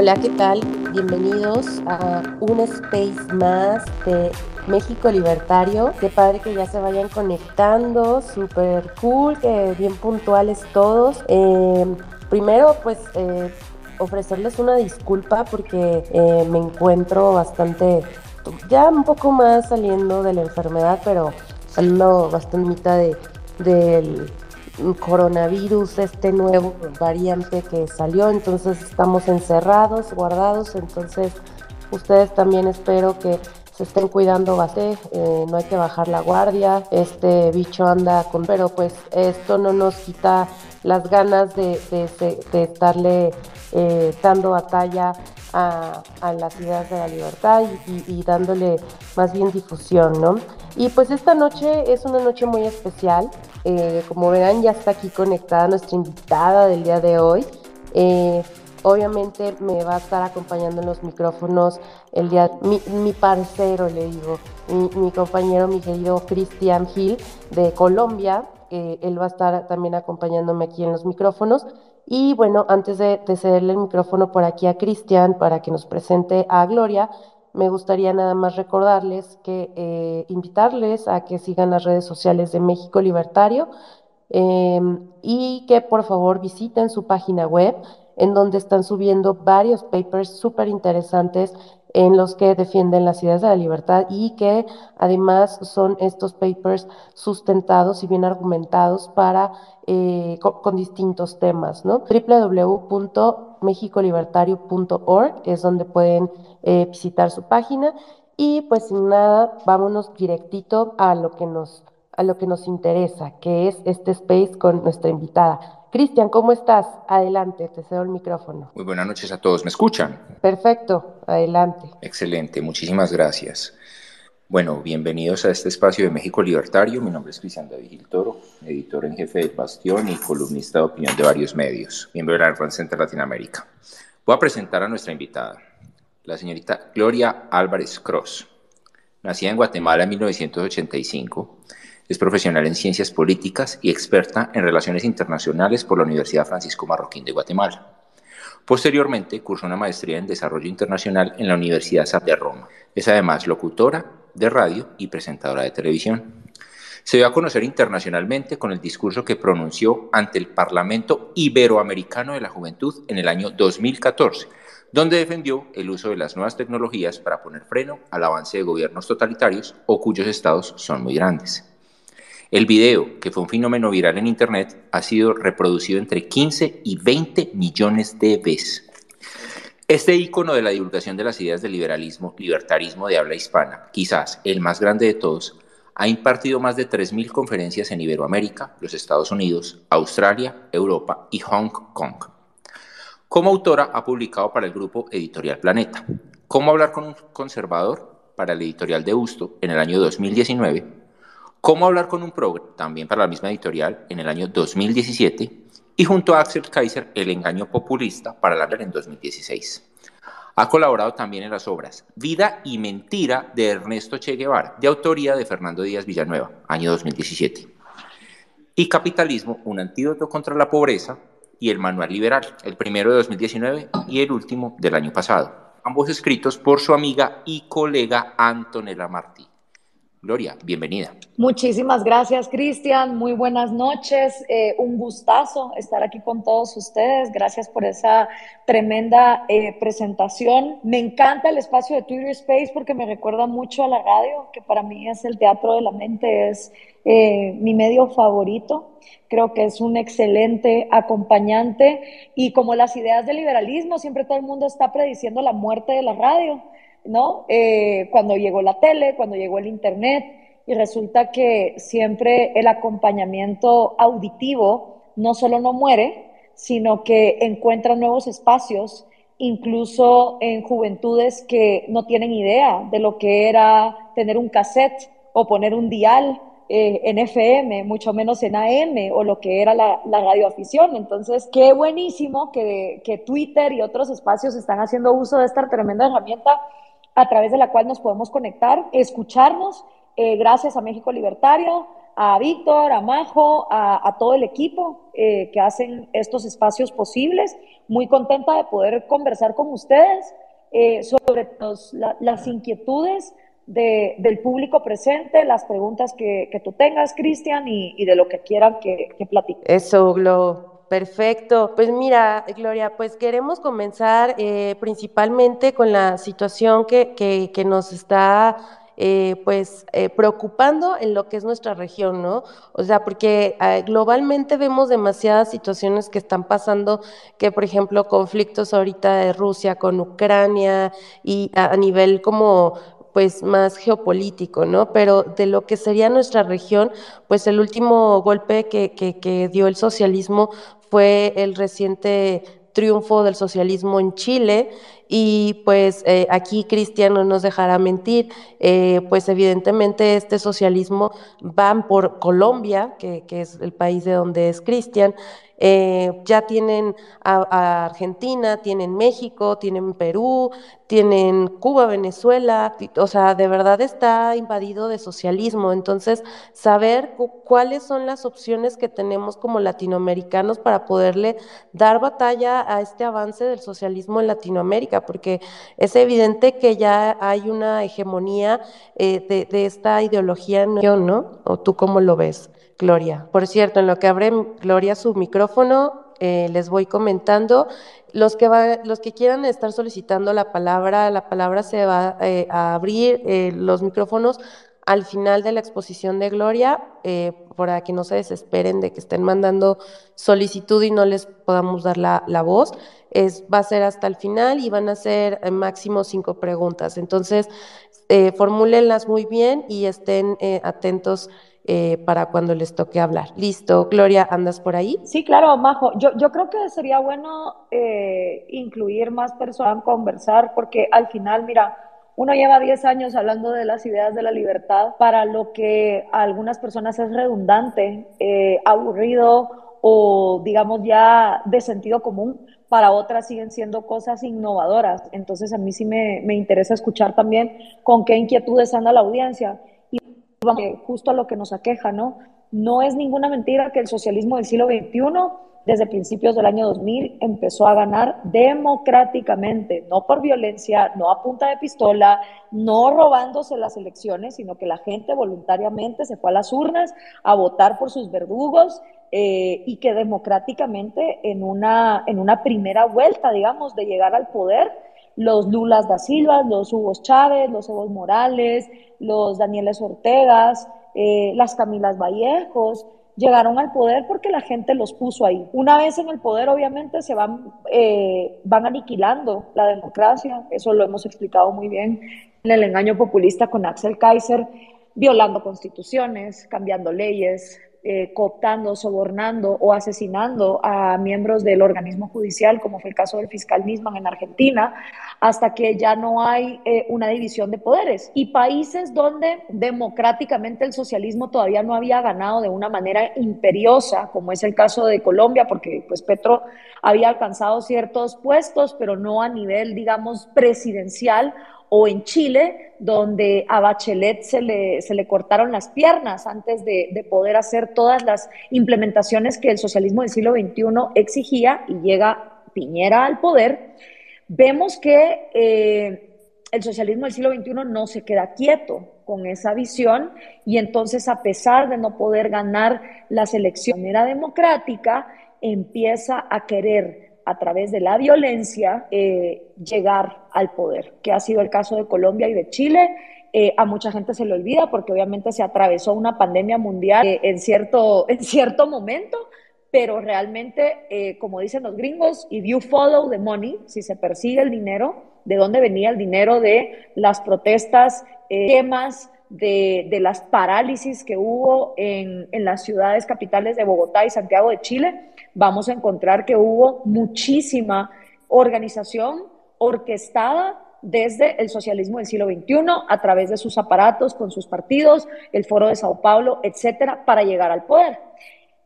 Hola, ¿qué tal? Bienvenidos a un space más de México Libertario. Qué padre que ya se vayan conectando, súper cool, que bien puntuales todos. Eh, primero, pues eh, ofrecerles una disculpa porque eh, me encuentro bastante, ya un poco más saliendo de la enfermedad, pero saliendo bastante de, del coronavirus, este nuevo variante que salió, entonces estamos encerrados, guardados, entonces ustedes también espero que se estén cuidando bastante, eh, no hay que bajar la guardia, este bicho anda con, pero pues esto no nos quita las ganas de, de, estarle eh, dando batalla a, a, las ideas de la libertad y, y, dándole más bien difusión, ¿no? Y pues esta noche es una noche muy especial, eh, como verán ya está aquí conectada nuestra invitada del día de hoy. Eh, obviamente me va a estar acompañando en los micrófonos el día, mi, mi parcero, le digo, mi, compañero, mi querido Cristian Gil de Colombia. Él va a estar también acompañándome aquí en los micrófonos. Y bueno, antes de, de cederle el micrófono por aquí a Cristian para que nos presente a Gloria, me gustaría nada más recordarles que eh, invitarles a que sigan las redes sociales de México Libertario eh, y que por favor visiten su página web en donde están subiendo varios papers súper interesantes en los que defienden las ideas de la libertad y que además son estos papers sustentados y bien argumentados para eh, con, con, distintos temas, ¿no? www.mexicolibertario.org es donde pueden eh, visitar su página y pues sin nada, vámonos directito a lo que nos a lo que nos interesa, que es este space con nuestra invitada. Cristian, ¿cómo estás? Adelante, te cedo el micrófono. Muy buenas noches a todos, ¿me escuchan? Perfecto, adelante. Excelente, muchísimas gracias. Bueno, bienvenidos a este espacio de México Libertario. Mi nombre es Cristian David Gil Toro, editor en jefe del Bastión y columnista de opinión de varios medios, miembro de la Red Center Latinoamérica. Voy a presentar a nuestra invitada, la señorita Gloria Álvarez Cross. Nacida en Guatemala en 1985, es profesional en ciencias políticas y experta en relaciones internacionales por la Universidad Francisco Marroquín de Guatemala. Posteriormente, cursó una maestría en desarrollo internacional en la Universidad de Roma. Es además locutora de radio y presentadora de televisión. Se dio a conocer internacionalmente con el discurso que pronunció ante el Parlamento Iberoamericano de la Juventud en el año 2014, donde defendió el uso de las nuevas tecnologías para poner freno al avance de gobiernos totalitarios o cuyos estados son muy grandes. El video, que fue un fenómeno viral en Internet, ha sido reproducido entre 15 y 20 millones de veces. Este icono de la divulgación de las ideas del liberalismo, libertarismo de habla hispana, quizás el más grande de todos, ha impartido más de 3.000 conferencias en Iberoamérica, los Estados Unidos, Australia, Europa y Hong Kong. Como autora ha publicado para el grupo Editorial Planeta, Cómo hablar con un conservador para el editorial de Busto en el año 2019 Cómo hablar con un progre, también para la misma editorial, en el año 2017, y junto a Axel Kaiser, El engaño populista, para la en 2016. Ha colaborado también en las obras Vida y Mentira de Ernesto Che Guevara, de autoría de Fernando Díaz Villanueva, año 2017. Y Capitalismo, un antídoto contra la pobreza, y el Manual Liberal, el primero de 2019 y el último del año pasado, ambos escritos por su amiga y colega Antonella Martí. Gloria, bienvenida. Muchísimas gracias, Cristian. Muy buenas noches. Eh, un gustazo estar aquí con todos ustedes. Gracias por esa tremenda eh, presentación. Me encanta el espacio de Twitter Space porque me recuerda mucho a la radio, que para mí es el teatro de la mente, es eh, mi medio favorito. Creo que es un excelente acompañante y como las ideas del liberalismo, siempre todo el mundo está prediciendo la muerte de la radio ¿no? Eh, cuando llegó la tele, cuando llegó el Internet, y resulta que siempre el acompañamiento auditivo no solo no muere, sino que encuentra nuevos espacios, incluso en juventudes que no tienen idea de lo que era tener un cassette o poner un dial eh, en FM, mucho menos en AM o lo que era la, radioafición. Entonces, qué buenísimo que Twitter y otros espacios están haciendo uso de esta tremenda herramienta a través de la cual nos podemos conectar, escucharnos, eh, gracias a México Libertario, a Víctor, a Majo, a, todo el equipo eh, que hacen estos espacios posibles. Muy contenta de poder conversar con ustedes eh, sobre las inquietudes del público presente, las preguntas que, tú tengas, Cristian, y, de lo que quieran que, que. Eso, Glo. Perfecto. Pues mira, Gloria, pues queremos comenzar eh, principalmente con la situación que, que, nos está eh, pues eh, preocupando en lo que es nuestra región, ¿no? O sea, porque globalmente vemos demasiadas situaciones que están pasando, que por ejemplo conflictos ahorita de Rusia con Ucrania y a nivel como pues más geopolítico, ¿no? Pero de lo que sería nuestra región, pues el último golpe que, que, que dio el socialismo fue el reciente triunfo del socialismo en Chile y pues eh, aquí Cristian no nos dejará mentir, eh, pues evidentemente este socialismo va por Colombia, que, que es el país de donde es Cristian, eh, ya tienen a, Argentina, tienen México, tienen Perú, tienen Cuba, Venezuela, o sea, de verdad está invadido de socialismo. Entonces, saber cuáles son las opciones que tenemos como latinoamericanos para poderle dar batalla a este avance del socialismo en Latinoamérica, porque es evidente que ya hay una hegemonía eh, de, esta ideología, ¿no? ¿O tú cómo lo ves? Gloria. Por cierto, en lo que abre Gloria su micrófono, eh, les voy comentando. Los que, los que quieran estar solicitando la palabra, la palabra se va eh, a abrir eh, los micrófonos al final de la exposición de Gloria, para que no se desesperen de que estén mandando solicitud y no les podamos dar la, la voz. Es, va a ser hasta el final y van a ser máximo cinco preguntas. Entonces, formúlenlas muy bien y estén atentos eh, para cuando les toque hablar. Listo, Gloria, ¿andas por ahí? Sí, claro, Majo. Yo, yo creo que sería bueno eh, incluir más personas a conversar, porque al final, mira, uno lleva 10 años hablando de las ideas de la libertad, para lo que a algunas personas es redundante, eh, aburrido o digamos ya de sentido común, para otras siguen siendo cosas innovadoras. Entonces a mí sí me, me interesa escuchar también con qué inquietudes anda la audiencia justo a lo que nos aqueja, ¿no? No es ninguna mentira que el socialismo del siglo XXI, desde principios del año 2000, empezó a ganar democráticamente, no por violencia, no a punta de pistola, no robándose las elecciones, sino que la gente voluntariamente se fue a las urnas a votar por sus verdugos eh, y que democráticamente en una, en una primera vuelta, digamos, de llegar al poder, los Lulas da Silva, los Hugo Chávez, los Evo Morales, los Danieles Ortegas, eh, las Camilas Vallejos, llegaron al poder porque la gente los puso ahí. Una vez en el poder, obviamente, se van, eh, van aniquilando la democracia, eso lo hemos explicado muy bien en el engaño populista con Axel Kaiser, violando constituciones, cambiando leyes, eh, cooptando, sobornando o asesinando a miembros del organismo judicial, como fue el caso del fiscal Nisman en Argentina, hasta que ya no hay eh, una división de poderes. Y países donde democráticamente el socialismo todavía no había ganado de una manera imperiosa, como es el caso de Colombia, porque pues Petro había alcanzado ciertos puestos, pero no a nivel, digamos, presidencial o en Chile, donde a Bachelet se le, se le cortaron las piernas antes de, poder hacer todas las implementaciones que el socialismo del siglo XXI exigía y llega Piñera al poder, vemos que eh, el socialismo del siglo XXI no se queda quieto con esa visión y entonces a pesar de no poder ganar las elecciones de manera democrática, empieza a querer a través de la violencia eh, llegar al poder, que ha sido el caso de Colombia y de Chile. Eh, a mucha gente se le olvida porque obviamente se atravesó una pandemia mundial eh, en, cierto, en cierto momento, pero realmente, como dicen los gringos, if you follow the money, si se persigue el dinero, ¿de dónde venía el dinero de las protestas, quemas, de, de, las parálisis que hubo en, en las ciudades capitales de Bogotá y Santiago de Chile? Vamos a encontrar que hubo muchísima organización orquestada desde el socialismo del siglo XXI, a través de sus aparatos, con sus partidos, el Foro de Sao Paulo, etcétera, para llegar al poder.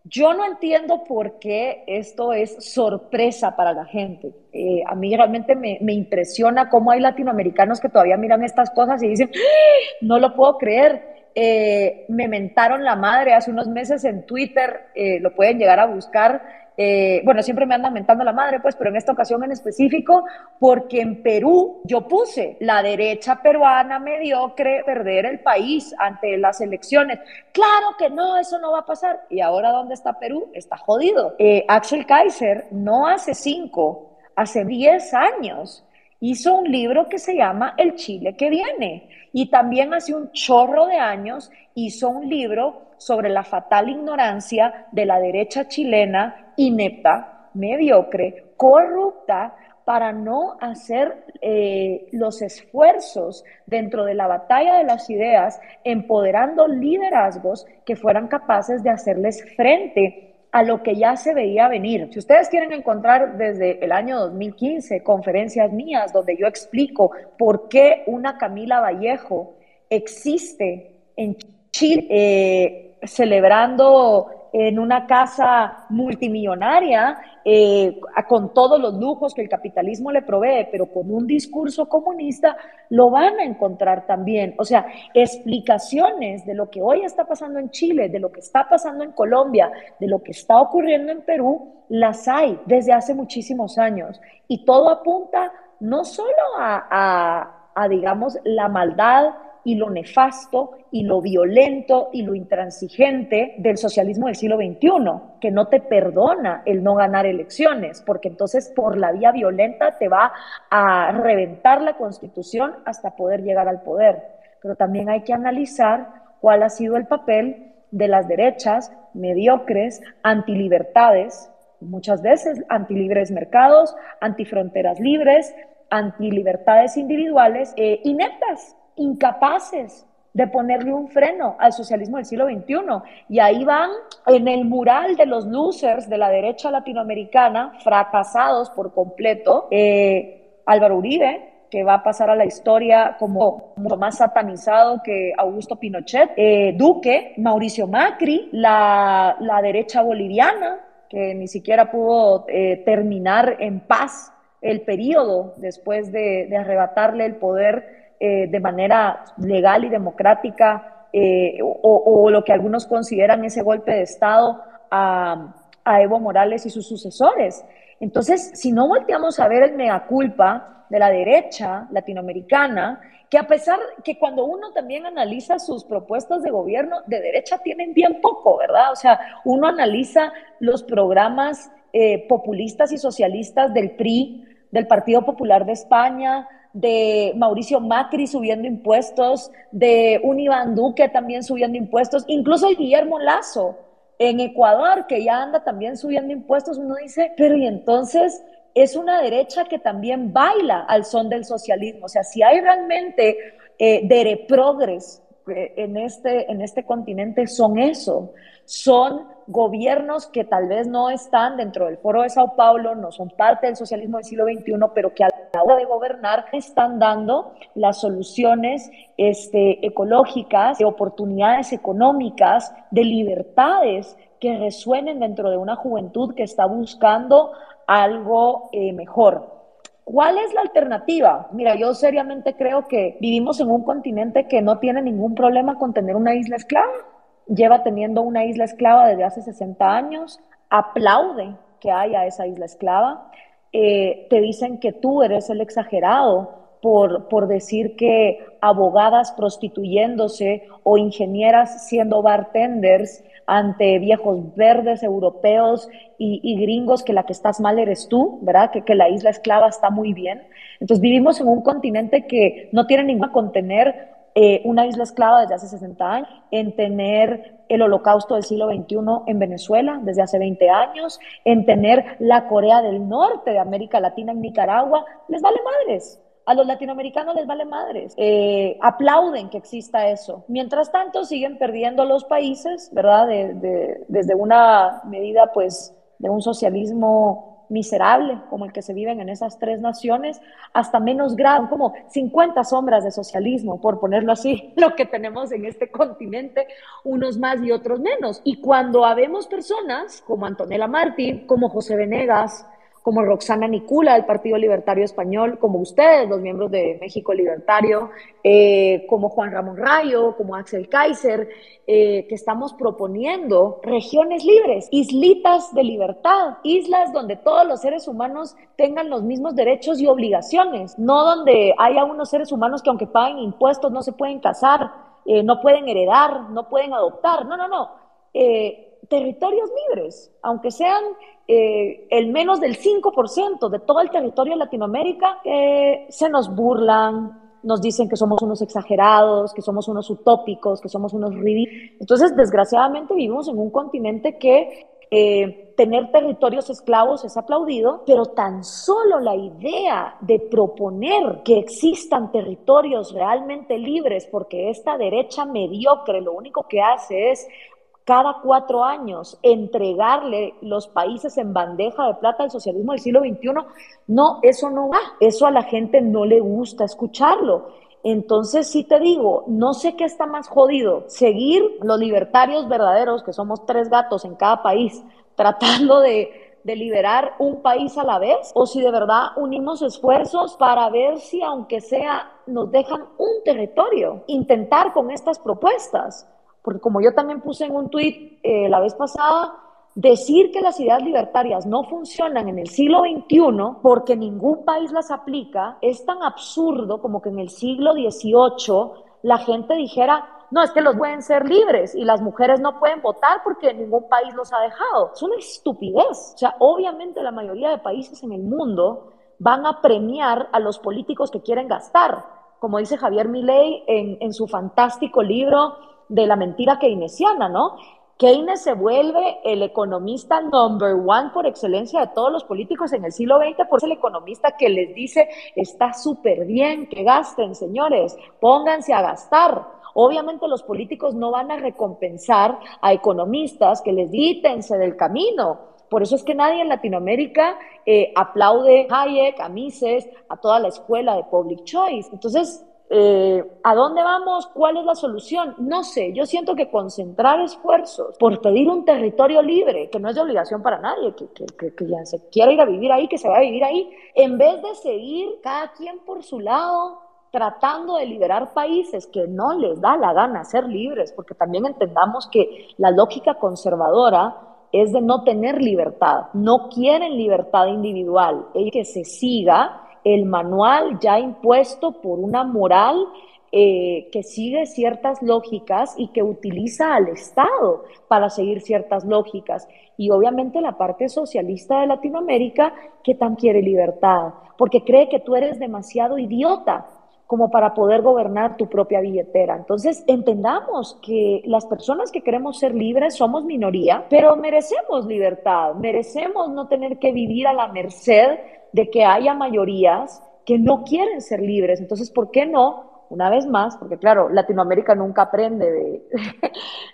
Yo no entiendo por qué esto es sorpresa para la gente. Eh, a mí realmente me, me, impresiona cómo hay latinoamericanos que todavía miran estas cosas y dicen, ¡Ah! no lo puedo creer. Eh, me mentaron la madre hace unos meses en Twitter, eh, lo pueden llegar a buscar, eh, bueno, siempre me andan mentando la madre, pues, pero en esta ocasión en específico, porque en Perú yo puse la derecha peruana mediocre perder el país ante las elecciones. Claro que no, eso no va a pasar. Y ahora, ¿dónde está Perú? Está jodido. Eh, Axel Kaiser, no hace cinco, hace diez años, hizo un libro que se llama El Chile que viene. Y también hace un chorro de años hizo un libro sobre la fatal ignorancia de la derecha chilena inepta, mediocre, corrupta, para no hacer eh, los esfuerzos dentro de la batalla de las ideas, empoderando liderazgos que fueran capaces de hacerles frente a lo que ya se veía venir. Si ustedes quieren encontrar desde el año 2015 conferencias mías donde yo explico por qué una Camila Vallejo existe en Chile, eh, celebrando en una casa multimillonaria, eh, con todos los lujos que el capitalismo le provee, pero con un discurso comunista, lo van a encontrar también. O sea, explicaciones de lo que hoy está pasando en Chile, de lo que está pasando en Colombia, de lo que está ocurriendo en Perú, las hay desde hace muchísimos años. Y todo apunta no solo a, a digamos, la maldad, y lo nefasto y lo violento y lo intransigente del socialismo del siglo XXI, que no te perdona el no ganar elecciones, porque entonces por la vía violenta te va a reventar la constitución hasta poder llegar al poder. Pero también hay que analizar cuál ha sido el papel de las derechas mediocres, antilibertades, muchas veces antilibres mercados, antifronteras libres, antilibertades individuales, eh, ineptas, incapaces de ponerle un freno al socialismo del siglo XXI. Y ahí van en el mural de los losers de la derecha latinoamericana, fracasados por completo, eh, Álvaro Uribe, que va a pasar a la historia como mucho más satanizado que Augusto Pinochet, eh, Duque, Mauricio Macri, la, derecha boliviana, que ni siquiera pudo eh, terminar en paz el periodo después de, de arrebatarle el poder eh, de manera legal y democrática eh, o, lo que algunos consideran ese golpe de Estado a, Evo Morales y sus sucesores. Entonces, si no volteamos a ver el mea culpa de la derecha latinoamericana, que a pesar que cuando uno también analiza sus propuestas de gobierno de derecha tienen bien poco, ¿verdad? O sea, uno analiza los programas eh, populistas y socialistas del PRI, del Partido Popular de España, de Mauricio Macri subiendo impuestos, de un Iván Duque también subiendo impuestos, incluso Guillermo Lazo en Ecuador, que ya anda también subiendo impuestos, uno dice, pero y entonces es una derecha que también baila al son del socialismo. O sea, si hay realmente eh, progres eh, en, este, en este continente, son eso, son gobiernos que tal vez no están dentro del foro de Sao Paulo, no son parte del socialismo del siglo XXI, pero que a la hora de gobernar están dando las soluciones este, ecológicas, de oportunidades económicas, de libertades que resuenen dentro de una juventud que está buscando algo eh, mejor. ¿Cuál es la alternativa? Mira, yo seriamente creo que vivimos en un continente que no tiene ningún problema con tener una isla esclava lleva teniendo una isla esclava desde hace 60 años, aplaude que haya esa isla esclava, eh, te dicen que tú eres el exagerado por, por, decir que abogadas prostituyéndose o ingenieras siendo bartenders ante viejos verdes europeos y, gringos que la que estás mal eres tú, ¿verdad? Que, que, la isla esclava está muy bien. Entonces vivimos en un continente que no tiene ninguna contener eh, una isla esclava desde hace 60 años, en tener el holocausto del siglo XXI en Venezuela desde hace 20 años, en tener la Corea del Norte de América Latina en Nicaragua, les vale madres. A los latinoamericanos les vale madres. Eh, aplauden que exista eso. Mientras tanto, siguen perdiendo los países, ¿verdad? desde una medida, pues, de un socialismo miserable como el que se viven en esas tres naciones, hasta menos grado, como 50 sombras de socialismo, por ponerlo así, lo que tenemos en este continente, unos más y otros menos. Y cuando habemos personas como Antonella Martí, como José Venegas, como Roxana Nicula del Partido Libertario Español, como ustedes, los miembros de México Libertario, eh, como Juan Ramón Rayo, como Axel Kaiser, eh, que estamos proponiendo regiones libres, islitas de libertad, islas donde todos los seres humanos tengan los mismos derechos y obligaciones, no donde haya unos seres humanos que aunque paguen impuestos no se pueden casar, eh, no pueden heredar, no pueden adoptar, no, no, no. Territorios libres, aunque sean eh, el menos del 5% de todo el territorio de Latinoamérica eh, se nos burlan, nos dicen que somos unos exagerados, que somos unos utópicos, que somos unos ridículos. Entonces, desgraciadamente vivimos en un continente que eh, tener territorios esclavos es aplaudido, pero tan solo la idea de proponer que existan territorios realmente libres, porque esta derecha mediocre lo único que hace es cada cuatro años entregarle los países en bandeja de plata al socialismo del siglo XXI, no, eso no va, eso a la gente no le gusta escucharlo. Entonces, sí te digo, no sé qué está más jodido, seguir los libertarios verdaderos, que somos tres gatos en cada país, tratando de, de liberar un país a la vez, o si de verdad unimos esfuerzos para ver si, aunque sea, nos dejan un territorio, intentar con estas propuestas porque como yo también puse en un tuit eh, la vez pasada, decir que las ideas libertarias no funcionan en el siglo XXI porque ningún país las aplica es tan absurdo como que en el siglo XVIII la gente dijera, no, es que los pueden ser libres y las mujeres no pueden votar porque ningún país los ha dejado. Es una estupidez. O sea, obviamente la mayoría de países en el mundo van a premiar a los políticos que quieren gastar, como dice Javier Milei en, en su fantástico libro de la mentira keynesiana, ¿no? Keynes se vuelve el economista number one por excelencia de todos los políticos en el siglo XX, por ser el economista que les dice, está súper bien que gasten, señores, pónganse a gastar. Obviamente los políticos no van a recompensar a economistas que les dítense del camino. Por eso es que nadie en Latinoamérica eh, aplaude a Hayek, a Mises, a toda la escuela de Public Choice. Entonces, eh, ¿A dónde vamos? ¿Cuál es la solución? No sé, yo siento que concentrar esfuerzos por pedir un territorio libre, que no es de obligación para nadie, que, que, se quiera ir a vivir ahí, que se vaya a vivir ahí, en vez de seguir cada quien por su lado tratando de liberar países que no les da la gana ser libres, porque también entendamos que la lógica conservadora es de no tener libertad, no quieren libertad individual, es que se siga el manual ya impuesto por una moral eh, que sigue ciertas lógicas y que utiliza al Estado para seguir ciertas lógicas. Y obviamente la parte socialista de Latinoamérica que tan quiere libertad, porque cree que tú eres demasiado idiota como para poder gobernar tu propia billetera. Entonces, entendamos que las personas que queremos ser libres somos minoría, pero merecemos libertad, merecemos no tener que vivir a la merced de que haya mayorías que no quieren ser libres. Entonces, ¿por qué no? Una vez más, porque claro, Latinoamérica nunca aprende de,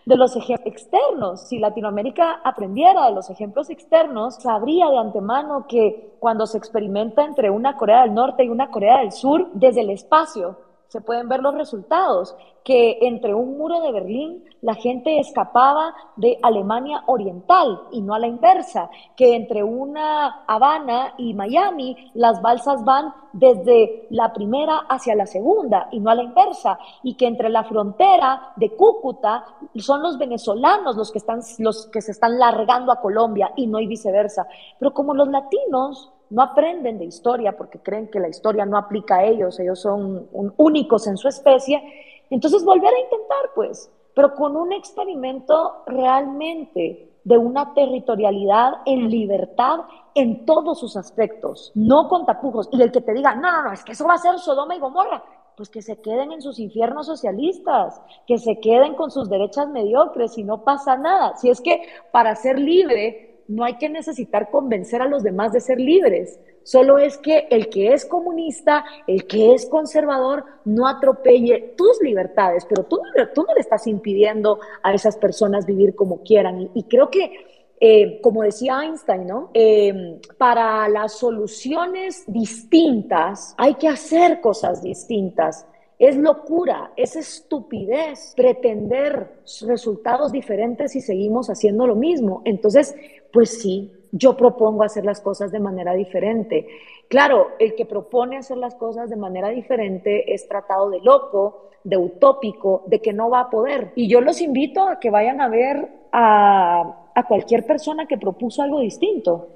los ejemplos externos. Si Latinoamérica aprendiera de los ejemplos externos, sabría de antemano que cuando se experimenta entre una Corea del Norte y una Corea del Sur, desde el espacio, se pueden ver los resultados, que entre un muro de Berlín la gente escapaba de Alemania Oriental y no a la inversa, que entre una Habana y Miami las balsas van desde la primera hacia la segunda y no a la inversa, y que entre la frontera de Cúcuta son los venezolanos los que, están, los que se están largando a Colombia y no y viceversa. Pero como los latinos no aprenden de historia porque creen que la historia no aplica a ellos, ellos son únicos en su especie. Entonces volver a intentar, pues, pero con un experimento realmente de una territorialidad en libertad en todos sus aspectos, no con tapujos. Y el que te diga, no, no, no, es que eso va a ser Sodoma y Gomorra, pues que se queden en sus infiernos socialistas, que se queden con sus derechas mediocres y no pasa nada. Si es que para ser libre no hay que necesitar convencer a los demás de ser libres. Solo es que el que es comunista, el que es conservador, no atropelle tus libertades, pero tú, no le estás impidiendo a esas personas vivir como quieran. Y, creo que eh, como decía Einstein, ¿no? Eh, para las soluciones distintas hay que hacer cosas distintas. Es locura, es estupidez pretender resultados diferentes si seguimos haciendo lo mismo. Entonces, pues sí, yo propongo hacer las cosas de manera diferente. Claro, el que propone hacer las cosas de manera diferente es tratado de loco, de utópico, de que no va a poder. Y yo los invito a que vayan a ver a, cualquier persona que propuso algo distinto.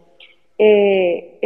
Eh,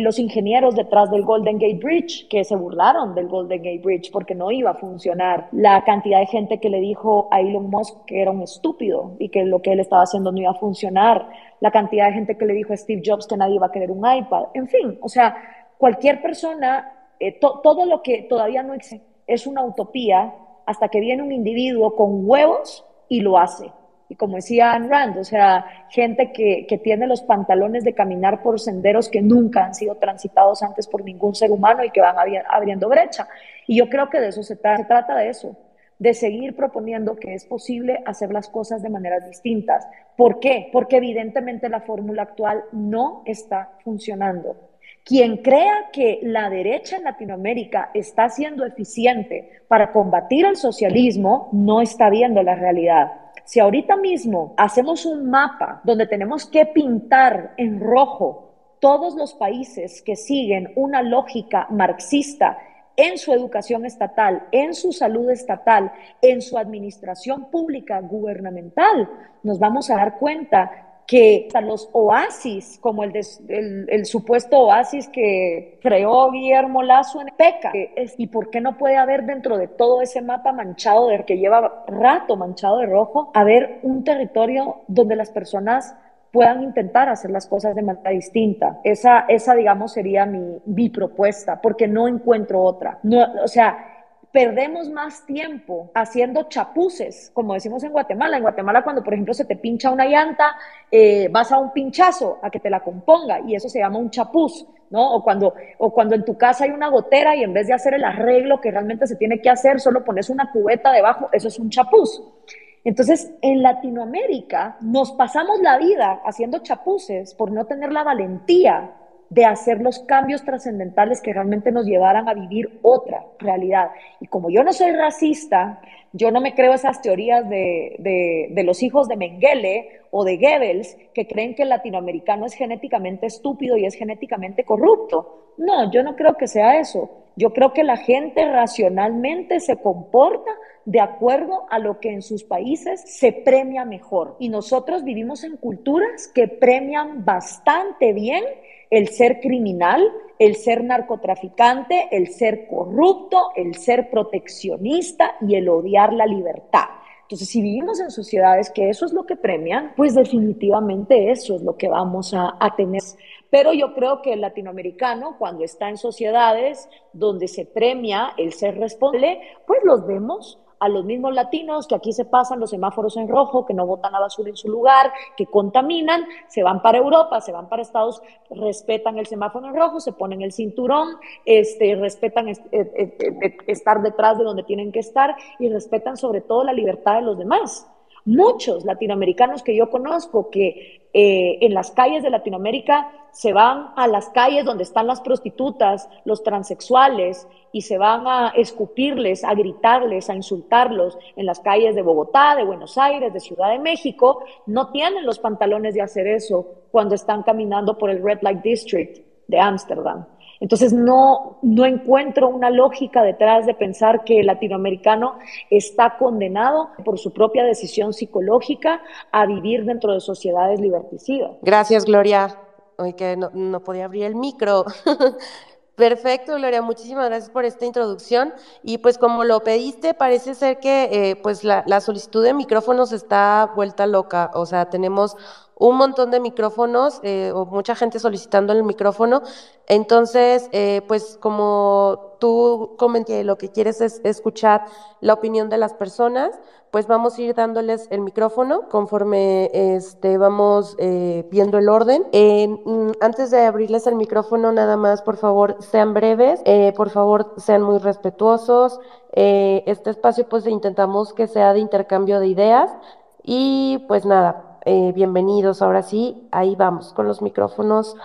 los ingenieros detrás del Golden Gate Bridge, que se burlaron del Golden Gate Bridge porque no iba a funcionar. La cantidad de gente que le dijo a Elon Musk que era un estúpido y que lo que él estaba haciendo no iba a funcionar. La cantidad de gente que le dijo a Steve Jobs que nadie iba a querer un iPad. En fin, o sea, cualquier persona, eh, todo lo que todavía no existe es una utopía hasta que viene un individuo con huevos y lo hace. Y como decía Anne Rand, o sea, gente que, tiene los pantalones de caminar por senderos que nunca han sido transitados antes por ningún ser humano y que van abriendo brecha. Y yo creo que de eso se, se trata de eso, de seguir proponiendo que es posible hacer las cosas de maneras distintas. ¿Por qué? Porque evidentemente la fórmula actual no está funcionando. Quien crea que la derecha en Latinoamérica está siendo eficiente para combatir el socialismo no está viendo la realidad. Si ahorita mismo hacemos un mapa donde tenemos que pintar en rojo todos los países que siguen una lógica marxista en su educación estatal, en su salud estatal, en su administración pública gubernamental, nos vamos a dar cuenta que hasta los oasis, como el, el, supuesto oasis que creó Guillermo Lazo en Peca, y por qué no puede haber dentro de todo ese mapa manchado, de que lleva rato manchado de rojo, haber un territorio donde las personas puedan intentar hacer las cosas de manera distinta. Esa, esa digamos, sería mi, mi propuesta, porque no encuentro otra. No, o sea, perdemos más tiempo haciendo chapuces, como decimos en Guatemala. En Guatemala, cuando por ejemplo se te pincha una llanta, eh, vas a un pinchazo a que te la componga y eso se llama un chapuz, ¿no? O cuando, o cuando en tu casa hay una gotera y en vez de hacer el arreglo que realmente se tiene que hacer, solo pones una cubeta debajo, eso es un chapuz. Entonces, en Latinoamérica nos pasamos la vida haciendo chapuces por no tener la valentía de hacer los cambios trascendentales que realmente nos llevaran a vivir otra realidad. Y como yo no soy racista, yo no me creo esas teorías de, de, los hijos de Mengele o de Goebbels que creen que el latinoamericano es genéticamente estúpido y es genéticamente corrupto. No, yo no creo que sea eso. Yo creo que la gente racionalmente se comporta de acuerdo a lo que en sus países se premia mejor. Y nosotros vivimos en culturas que premian bastante bien el ser criminal, el ser narcotraficante, el ser corrupto, el ser proteccionista y el odiar la libertad. Entonces, si vivimos en sociedades que eso es lo que premian, pues definitivamente eso es lo que vamos a, tener. Pero yo creo que el latinoamericano, cuando está en sociedades donde se premia el ser responsable, pues los vemos a los mismos latinos que aquí se pasan los semáforos en rojo, que no botan a basura en su lugar, que contaminan, se van para Europa, se van para Estados, respetan el semáforo en rojo, se ponen el cinturón, este, respetan eh, eh, eh, estar detrás de donde tienen que estar y respetan sobre todo la libertad de los demás. Muchos latinoamericanos que yo conozco que en las calles de Latinoamérica se van a las calles donde están las prostitutas, los transexuales, y se van a escupirles, a gritarles, a insultarlos en las calles de Bogotá, de Buenos Aires, de Ciudad de México, no tienen los pantalones de hacer eso cuando están caminando por el Red Light District de Ámsterdam. Entonces no, no encuentro una lógica detrás de pensar que el latinoamericano está condenado por su propia decisión psicológica a vivir dentro de sociedades liberticidas. Gracias, Gloria. Hoy que no, no podía abrir el micro. Perfecto, Gloria, muchísimas gracias por esta introducción. Y pues como lo pediste, parece ser que eh, pues la, la, solicitud de micrófonos está vuelta loca. O sea, tenemos un montón de micrófonos eh, o mucha gente solicitando el micrófono. Entonces, eh, pues como tú comenté, lo que quieres es escuchar la opinión de las personas, pues vamos a ir dándoles el micrófono conforme este, vamos eh, viendo el orden. Mm, antes de abrirles el micrófono, nada más, por favor, sean breves, por favor, sean muy respetuosos. este espacio, pues intentamos que sea de intercambio de ideas y pues nada, eh, bienvenidos. Ahora sí, ahí vamos con los micrófonos.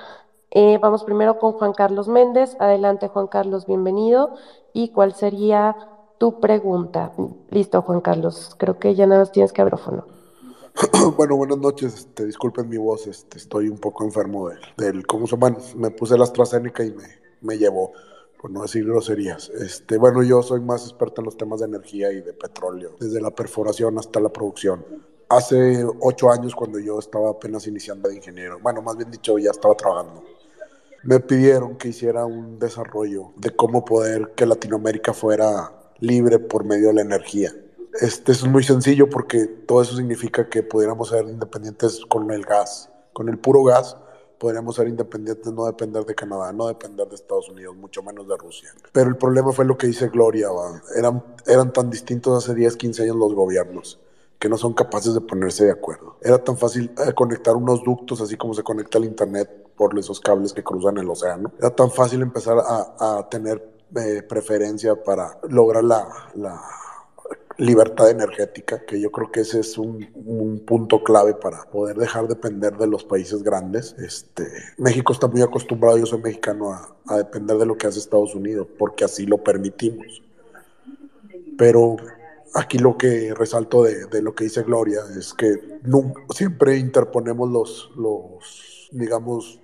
Eh, vamos primero con Juan Carlos Méndez. Adelante, Juan Carlos, bienvenido. ¿Y cuál sería tu pregunta? Listo, Juan Carlos. Creo que ya nada más tienes que micrófono. Bueno, buenas noches. Este, disculpen mi voz, este, estoy un poco enfermo del, del ¿cómo se llama? Me puse la AstraZeneca y me, me llevó, por no decir groserías. Este, bueno, yo soy más experto en los temas de energía y de petróleo, desde la perforación hasta la producción. Hace ocho años, cuando yo estaba apenas iniciando de ingeniero, bueno, más bien dicho, ya estaba trabajando, me pidieron que hiciera un desarrollo de cómo poder que Latinoamérica fuera libre por medio de la energía. Este, es muy sencillo porque todo eso significa que pudiéramos ser independientes con el gas. Con el puro gas podríamos ser independientes, no depender de Canadá, no depender de Estados Unidos, mucho menos de Rusia. Pero el problema fue lo que dice Gloria, Eran, eran tan distintos hace 10, 15 años los gobiernos que no son capaces de ponerse de acuerdo. Era tan fácil eh, conectar unos ductos, así como se conecta el Internet por esos cables que cruzan el océano. Era tan fácil empezar a, tener eh, preferencia para lograr la, libertad energética, que yo creo que ese es un, un, punto clave para poder dejar de depender de los países grandes. Este, México está muy acostumbrado, yo soy mexicano, a, a, depender de lo que hace Estados Unidos, porque así lo permitimos. Pero aquí lo que resalto de, lo que dice Gloria es que siempre interponemos los, los digamos,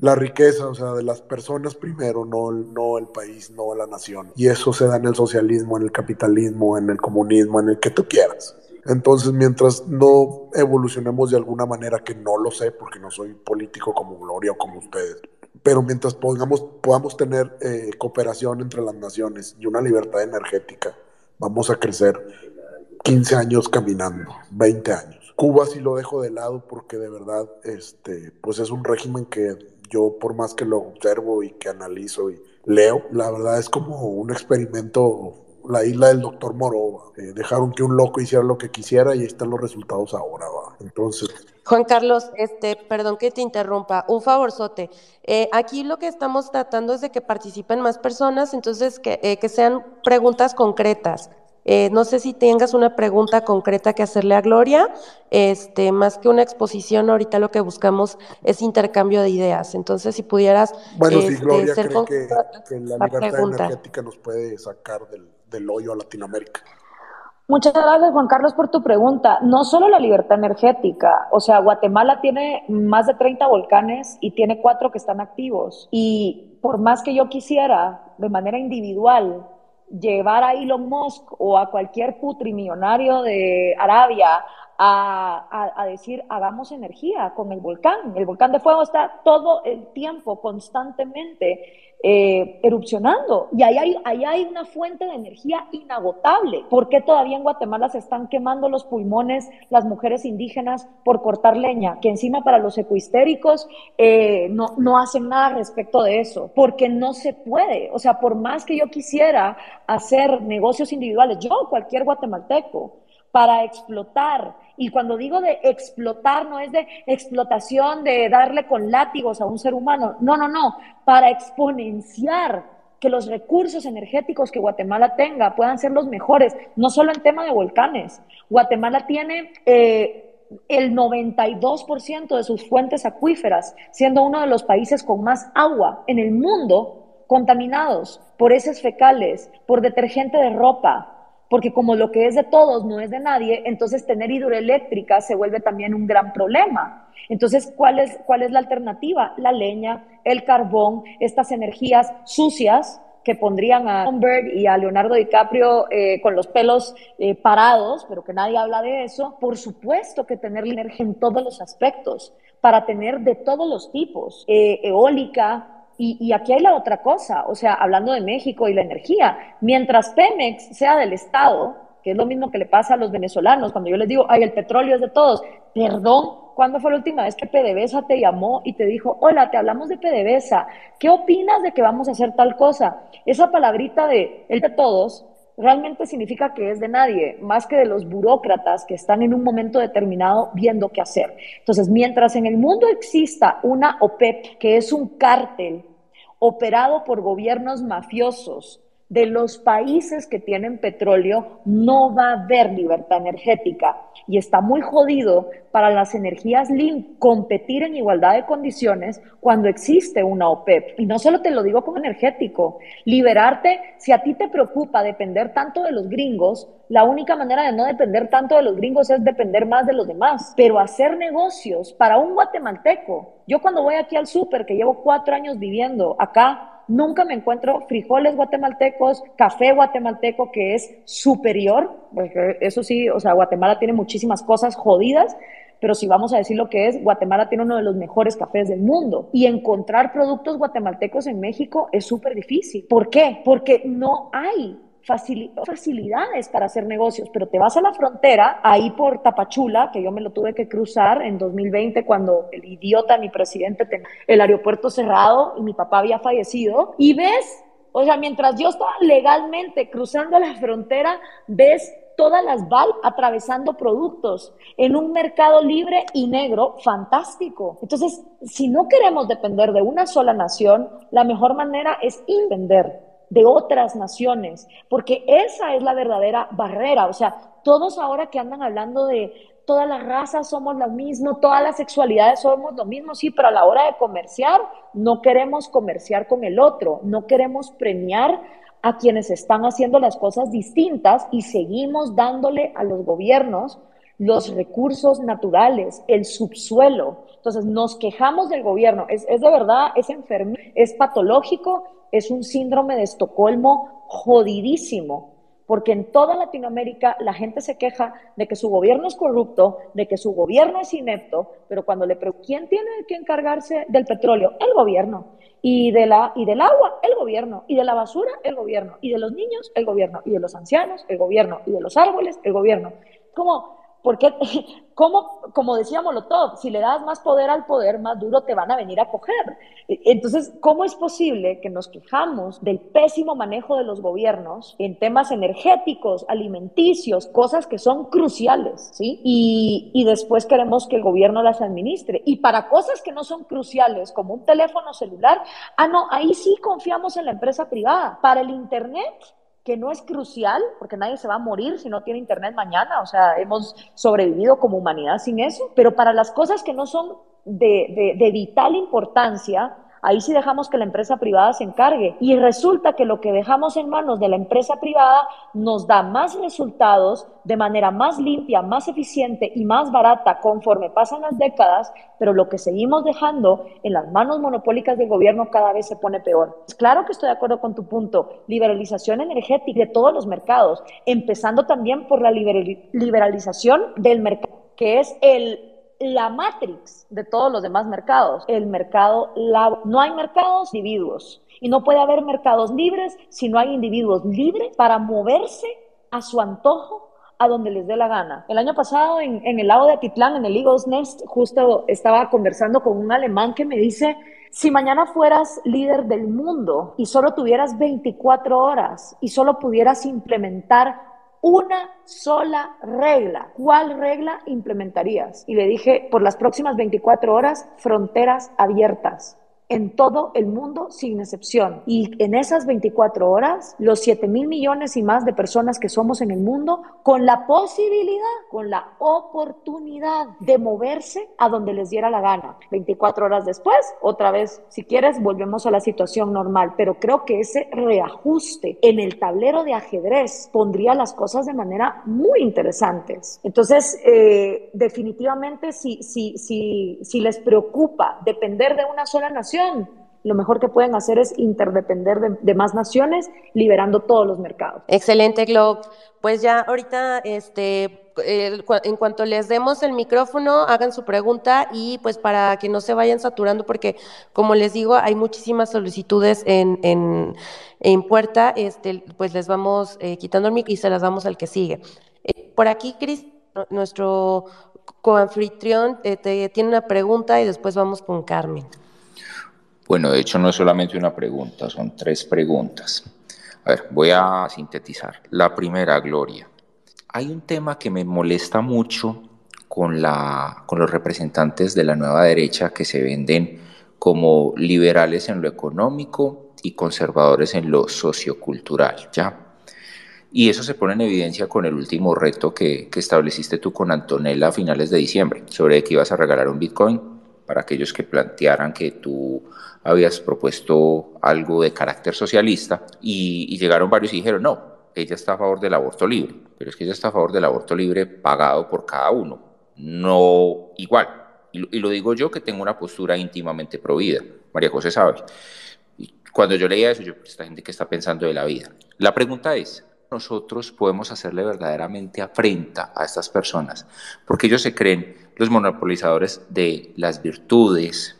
la riqueza, o sea, de las personas primero, no, no el país, no la nación. Y eso se da en el socialismo, en el capitalismo, en el comunismo, en el que tú quieras. Entonces, mientras no evolucionemos de alguna manera, que no lo sé porque no soy político como Gloria o como ustedes, pero mientras podamos, podamos tener eh, cooperación entre las naciones y una libertad energética, vamos a crecer 15 años caminando, 20 años. Cuba sí lo dejo de lado porque de verdad, este, pues es un régimen que yo por más que lo observo y que analizo y leo, la verdad es como un experimento, la isla del doctor Moro, eh, dejaron que un loco hiciera lo que quisiera y ahí están los resultados ahora, ¿va? Entonces... Juan Carlos, este, perdón que te interrumpa, un favorzote. Eh, aquí lo que estamos tratando es de que participen más personas, entonces que, eh, que sean preguntas concretas. Eh, no sé si tengas una pregunta concreta que hacerle a Gloria, este, más que una exposición, ahorita lo que buscamos es intercambio de ideas. Entonces, si pudieras bueno, si este, Gloria cree que, que, la libertad energética nos puede sacar del, del hoyo a Latinoamérica. Muchas gracias, Juan Carlos, por tu pregunta. No solo la libertad energética, o sea, Guatemala tiene más de 30 volcanes y tiene cuatro que están activos. Y por más que yo quisiera, de manera individual, llevar a Elon Musk o a cualquier putrimillonario de Arabia a, decir, hagamos energía con el volcán. El volcán de fuego está todo el tiempo, constantemente eh, erupcionando. Y ahí hay, una fuente de energía inagotable. ¿Por qué todavía en Guatemala se están quemando los pulmones las mujeres indígenas por cortar leña? Que encima para los ecohistéricos eh, no, no hacen nada respecto de eso, porque no se puede. O sea, por más que yo quisiera hacer negocios individuales, yo, cualquier guatemalteco, para explotar. Y cuando digo de explotar, no es de explotación, de darle con látigos a un ser humano. No, no, no. Para exponenciar que los recursos energéticos que Guatemala tenga puedan ser los mejores, no solo en tema de volcanes. Guatemala tiene eh, el 92% de sus fuentes acuíferas, siendo uno de los países con más agua en el mundo contaminados por heces fecales, por detergente de ropa, porque como lo que es de todos no es de nadie, entonces tener hidroeléctrica se vuelve también un gran problema. Entonces, ¿cuál es, cuál es la alternativa? La leña, el carbón, estas energías sucias que pondrían a Humbert y a Leonardo DiCaprio eh, con los pelos eh, parados, pero que nadie habla de eso. Por supuesto que tener energía en todos los aspectos, para tener de todos los tipos, eh, eólica, y, aquí hay la otra cosa, o sea, hablando de México y la energía, mientras Pemex sea del Estado, que es lo mismo que le pasa a los venezolanos, cuando yo les digo, ay, el petróleo es de todos, perdón, ¿cuándo fue la última vez que PDVSA te llamó y te dijo, hola, te hablamos de PDVSA, ¿qué opinas de que vamos a hacer tal cosa? Esa palabrita de el de todos realmente significa que es de nadie, más que de los burócratas que están en un momento determinado viendo qué hacer. Entonces, mientras en el mundo exista una OPEP, que es un cártel, operado por gobiernos mafiosos de los países que tienen petróleo no va a haber libertad energética y está muy jodido para las energías lim competir en igualdad de condiciones cuando existe una OPEP. Y no solo te lo digo como energético, liberarte, si a ti te preocupa depender tanto de los gringos, la única manera de no depender tanto de los gringos es depender más de los demás. Pero hacer negocios para un guatemalteco, yo cuando voy aquí al súper, que llevo cuatro años viviendo acá, nunca me encuentro frijoles guatemaltecos, café guatemalteco que es superior, porque eso sí, o sea, Guatemala tiene muchísimas cosas jodidas, pero si vamos a decir lo que es, Guatemala tiene uno de los mejores cafés del mundo y encontrar productos guatemaltecos en México es súper difícil. ¿Por qué? Porque no hay facilidades para hacer negocios, pero te vas a la frontera, ahí por Tapachula, que yo me lo tuve que cruzar en 2020 cuando el idiota, mi presidente, tenía el aeropuerto cerrado y mi papá había fallecido, y ves, o sea, mientras yo estaba legalmente cruzando la frontera, ves todas las VAL atravesando productos en un mercado libre y negro fantástico. Entonces, si no queremos depender de una sola nación, la mejor manera es vender de otras naciones, porque esa es la verdadera barrera. O sea, todos ahora que andan hablando de todas las razas somos lo mismo, todas las sexualidades somos lo mismo, sí, pero a la hora de comerciar no queremos comerciar con el otro, no queremos premiar a quienes están haciendo las cosas distintas y seguimos dándole a los gobiernos los recursos naturales, el subsuelo. Entonces nos quejamos del gobierno, es, es de verdad, es enfermo, es patológico es un síndrome de Estocolmo jodidísimo, porque en toda Latinoamérica la gente se queja de que su gobierno es corrupto, de que su gobierno es inepto, pero cuando le preguntan quién tiene que encargarse del petróleo, el gobierno, y, de la, y del agua, el gobierno, y de la basura, el gobierno, y de los niños, el gobierno, y de los ancianos, el gobierno, y de los árboles, el gobierno. Como porque, como, como decía Molotov, si le das más poder al poder, más duro te van a venir a coger. E, entonces, ¿cómo es posible que nos quejamos del pésimo manejo de los gobiernos en temas energéticos, alimenticios, cosas que son cruciales, ¿sí? Y, y después queremos que el gobierno las administre. Y para cosas que no son cruciales, como un teléfono celular, ah, no, ahí sí confiamos en la empresa privada. Para el Internet, que no es crucial, porque nadie se va a morir si no tiene internet mañana, o sea, hemos sobrevivido como humanidad sin eso, pero para las cosas que no son de, de vital importancia, Ahí sí dejamos que la empresa privada se encargue. Y resulta que lo que dejamos en manos de la empresa privada nos da más resultados de manera más limpia, más eficiente y más barata conforme pasan las décadas, pero lo que seguimos dejando en las manos monopólicas del gobierno cada vez se pone peor. Claro que estoy de acuerdo con tu punto, liberalización energética de todos los mercados, empezando también por la liberalización del mercado, que es el la matrix de todos los demás mercados, el mercado No hay mercados, individuos. Y no puede haber mercados libres si no hay individuos libres para moverse a su antojo a donde les dé la gana. El año pasado en, el lago de Atitlán, en el Eagles Nest, justo estaba conversando con un alemán que me dice, si mañana fueras líder del mundo y solo tuvieras 24 horas y solo pudieras implementar una sola regla. ¿Cuál regla implementarías? Y le dije, por las próximas 24 horas, fronteras abiertas en todo el mundo sin excepción. Y en esas 24 horas, los 7 mil millones y más de personas que somos en el mundo, con la posibilidad, con la oportunidad de moverse a donde les diera la gana. 24 horas después, otra vez, si quieres, volvemos a la situación normal. Pero creo que ese reajuste en el tablero de ajedrez pondría las cosas de manera muy interesantes. Entonces, eh, definitivamente, si, si, si, si les preocupa depender de una sola nación, lo mejor que pueden hacer es interdepender de, más naciones, liberando todos los mercados. Excelente, Glob. Pues ya ahorita, este, en cuanto les demos el micrófono, hagan su pregunta y pues para que no se vayan saturando, porque como les digo, hay muchísimas solicitudes en, en, puerta, este, pues les vamos eh, quitando el micrófono y se las damos al que sigue. Eh, por aquí, Cris, nuestro coanfitrión, eh, tiene una pregunta y después vamos con Carmen. Bueno, de hecho no es solamente una pregunta, son tres preguntas. A ver, voy a sintetizar. La primera, Gloria. Hay un tema que me molesta mucho con, la, con los representantes de la nueva derecha que se venden como liberales en lo económico y conservadores en lo sociocultural, ¿ya? Y eso se pone en evidencia con el último reto que, que estableciste tú con Antonella a finales de diciembre, sobre que ibas a regalar un Bitcoin para aquellos que plantearan que tú habías propuesto algo de carácter socialista y, y llegaron varios y dijeron, no, ella está a favor del aborto libre, pero es que ella está a favor del aborto libre pagado por cada uno, no igual. Y, y lo digo yo que tengo una postura íntimamente provida, María José sabe. Y cuando yo leía eso, yo, esta gente que está pensando de la vida. La pregunta es, nosotros podemos hacerle verdaderamente afrenta a estas personas, porque ellos se creen los monopolizadores de las virtudes,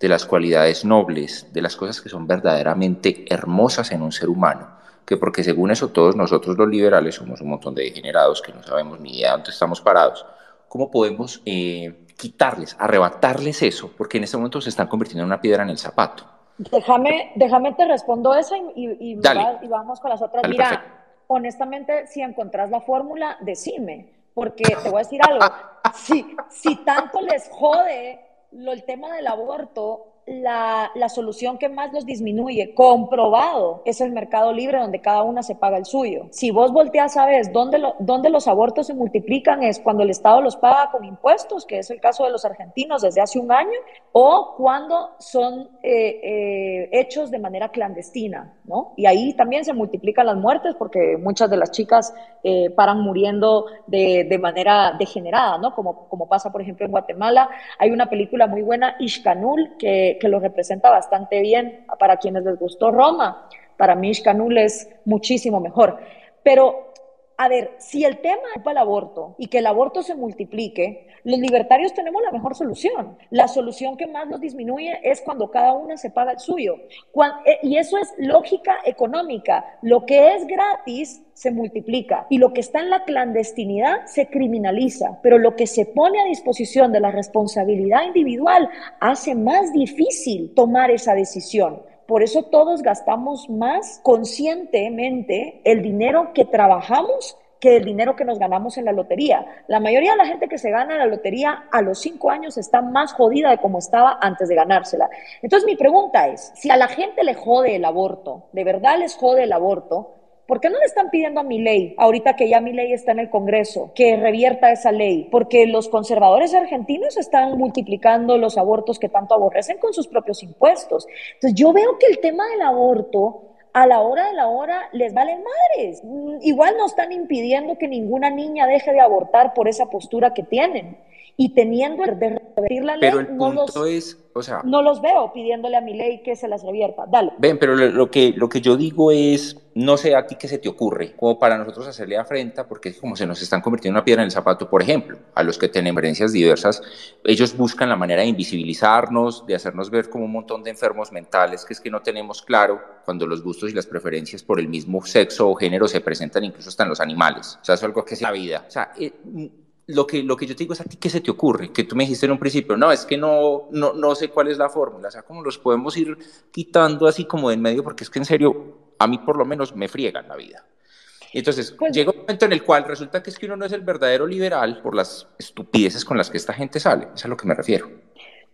de las cualidades nobles, de las cosas que son verdaderamente hermosas en un ser humano, que porque según eso todos nosotros los liberales somos un montón de degenerados que no sabemos ni idea de dónde estamos parados, ¿cómo podemos eh, quitarles, arrebatarles eso? Porque en este momento se están convirtiendo en una piedra en el zapato. Déjame, déjame te respondo esa y, y, y, va, y vamos con las otras. Dale, Mira, perfecto. honestamente, si encontrás la fórmula, decime, porque te voy a decir algo. Si, si tanto les jode lo, el tema del aborto, la, la, solución que más los disminuye, comprobado, es el mercado libre donde cada una se paga el suyo. Si vos volteas a ver dónde, lo, dónde los abortos se multiplican es cuando el Estado los paga con impuestos, que es el caso de los argentinos desde hace un año, o cuando son eh, eh, hechos de manera clandestina, ¿no? Y ahí también se multiplican las muertes porque muchas de las chicas eh, paran muriendo de, de, manera degenerada, ¿no? Como, como pasa, por ejemplo, en Guatemala. Hay una película muy buena, Ishkanul, que que, lo representa bastante bien para quienes les gustó Roma. Para mí, Ishkanul es muchísimo mejor. Pero, a ver, si el tema es el aborto y que el aborto se multiplique, los libertarios tenemos la mejor solución. La solución que más nos disminuye es cuando cada una se paga el suyo. Cuando, y eso es lógica económica. Lo que es gratis se multiplica y lo que está en la clandestinidad se criminaliza, pero lo que se pone a disposición de la responsabilidad individual hace más difícil tomar esa decisión. Por eso todos gastamos más conscientemente el dinero que trabajamos que el dinero que nos ganamos en la lotería. La mayoría de la gente que se gana la lotería a los cinco años está más jodida de como estaba antes de ganársela. Entonces mi pregunta es, si a la gente le jode el aborto, de verdad les jode el aborto, ¿Por qué no le están pidiendo a mi ley, ahorita que ya mi ley está en el Congreso, que revierta esa ley? Porque los conservadores argentinos están multiplicando los abortos que tanto aborrecen con sus propios impuestos. Entonces yo veo que el tema del aborto a la hora de la hora les valen madres. Igual no están impidiendo que ninguna niña deje de abortar por esa postura que tienen. Y teniendo de revertir la ley, pero el no, punto los, es, o sea, no los veo pidiéndole a mi ley que se las revierta. Dale. Ven, pero lo, que, lo que yo digo es, no sé a ti qué se te ocurre, como para nosotros hacerle afrenta, porque es como se nos están convirtiendo en una piedra en el zapato, por ejemplo, a los que tienen herencias diversas, ellos buscan la manera de invisibilizarnos, de hacernos ver como un montón de enfermos mentales, que es que no tenemos claro cuando los gustos y las preferencias por el mismo sexo o género se presentan incluso hasta en los animales. O sea, es algo que es la vida. O sea, eh, lo que, lo que yo te digo es a ti, ¿qué se te ocurre? Que tú me dijiste en un principio, no, es que no, no, no sé cuál es la fórmula, o sea, cómo los podemos ir quitando así como de en medio, porque es que en serio, a mí por lo menos me friegan la vida. Y entonces pues, llega un momento en el cual resulta que es que uno no es el verdadero liberal por las estupideces con las que esta gente sale, es a lo que me refiero.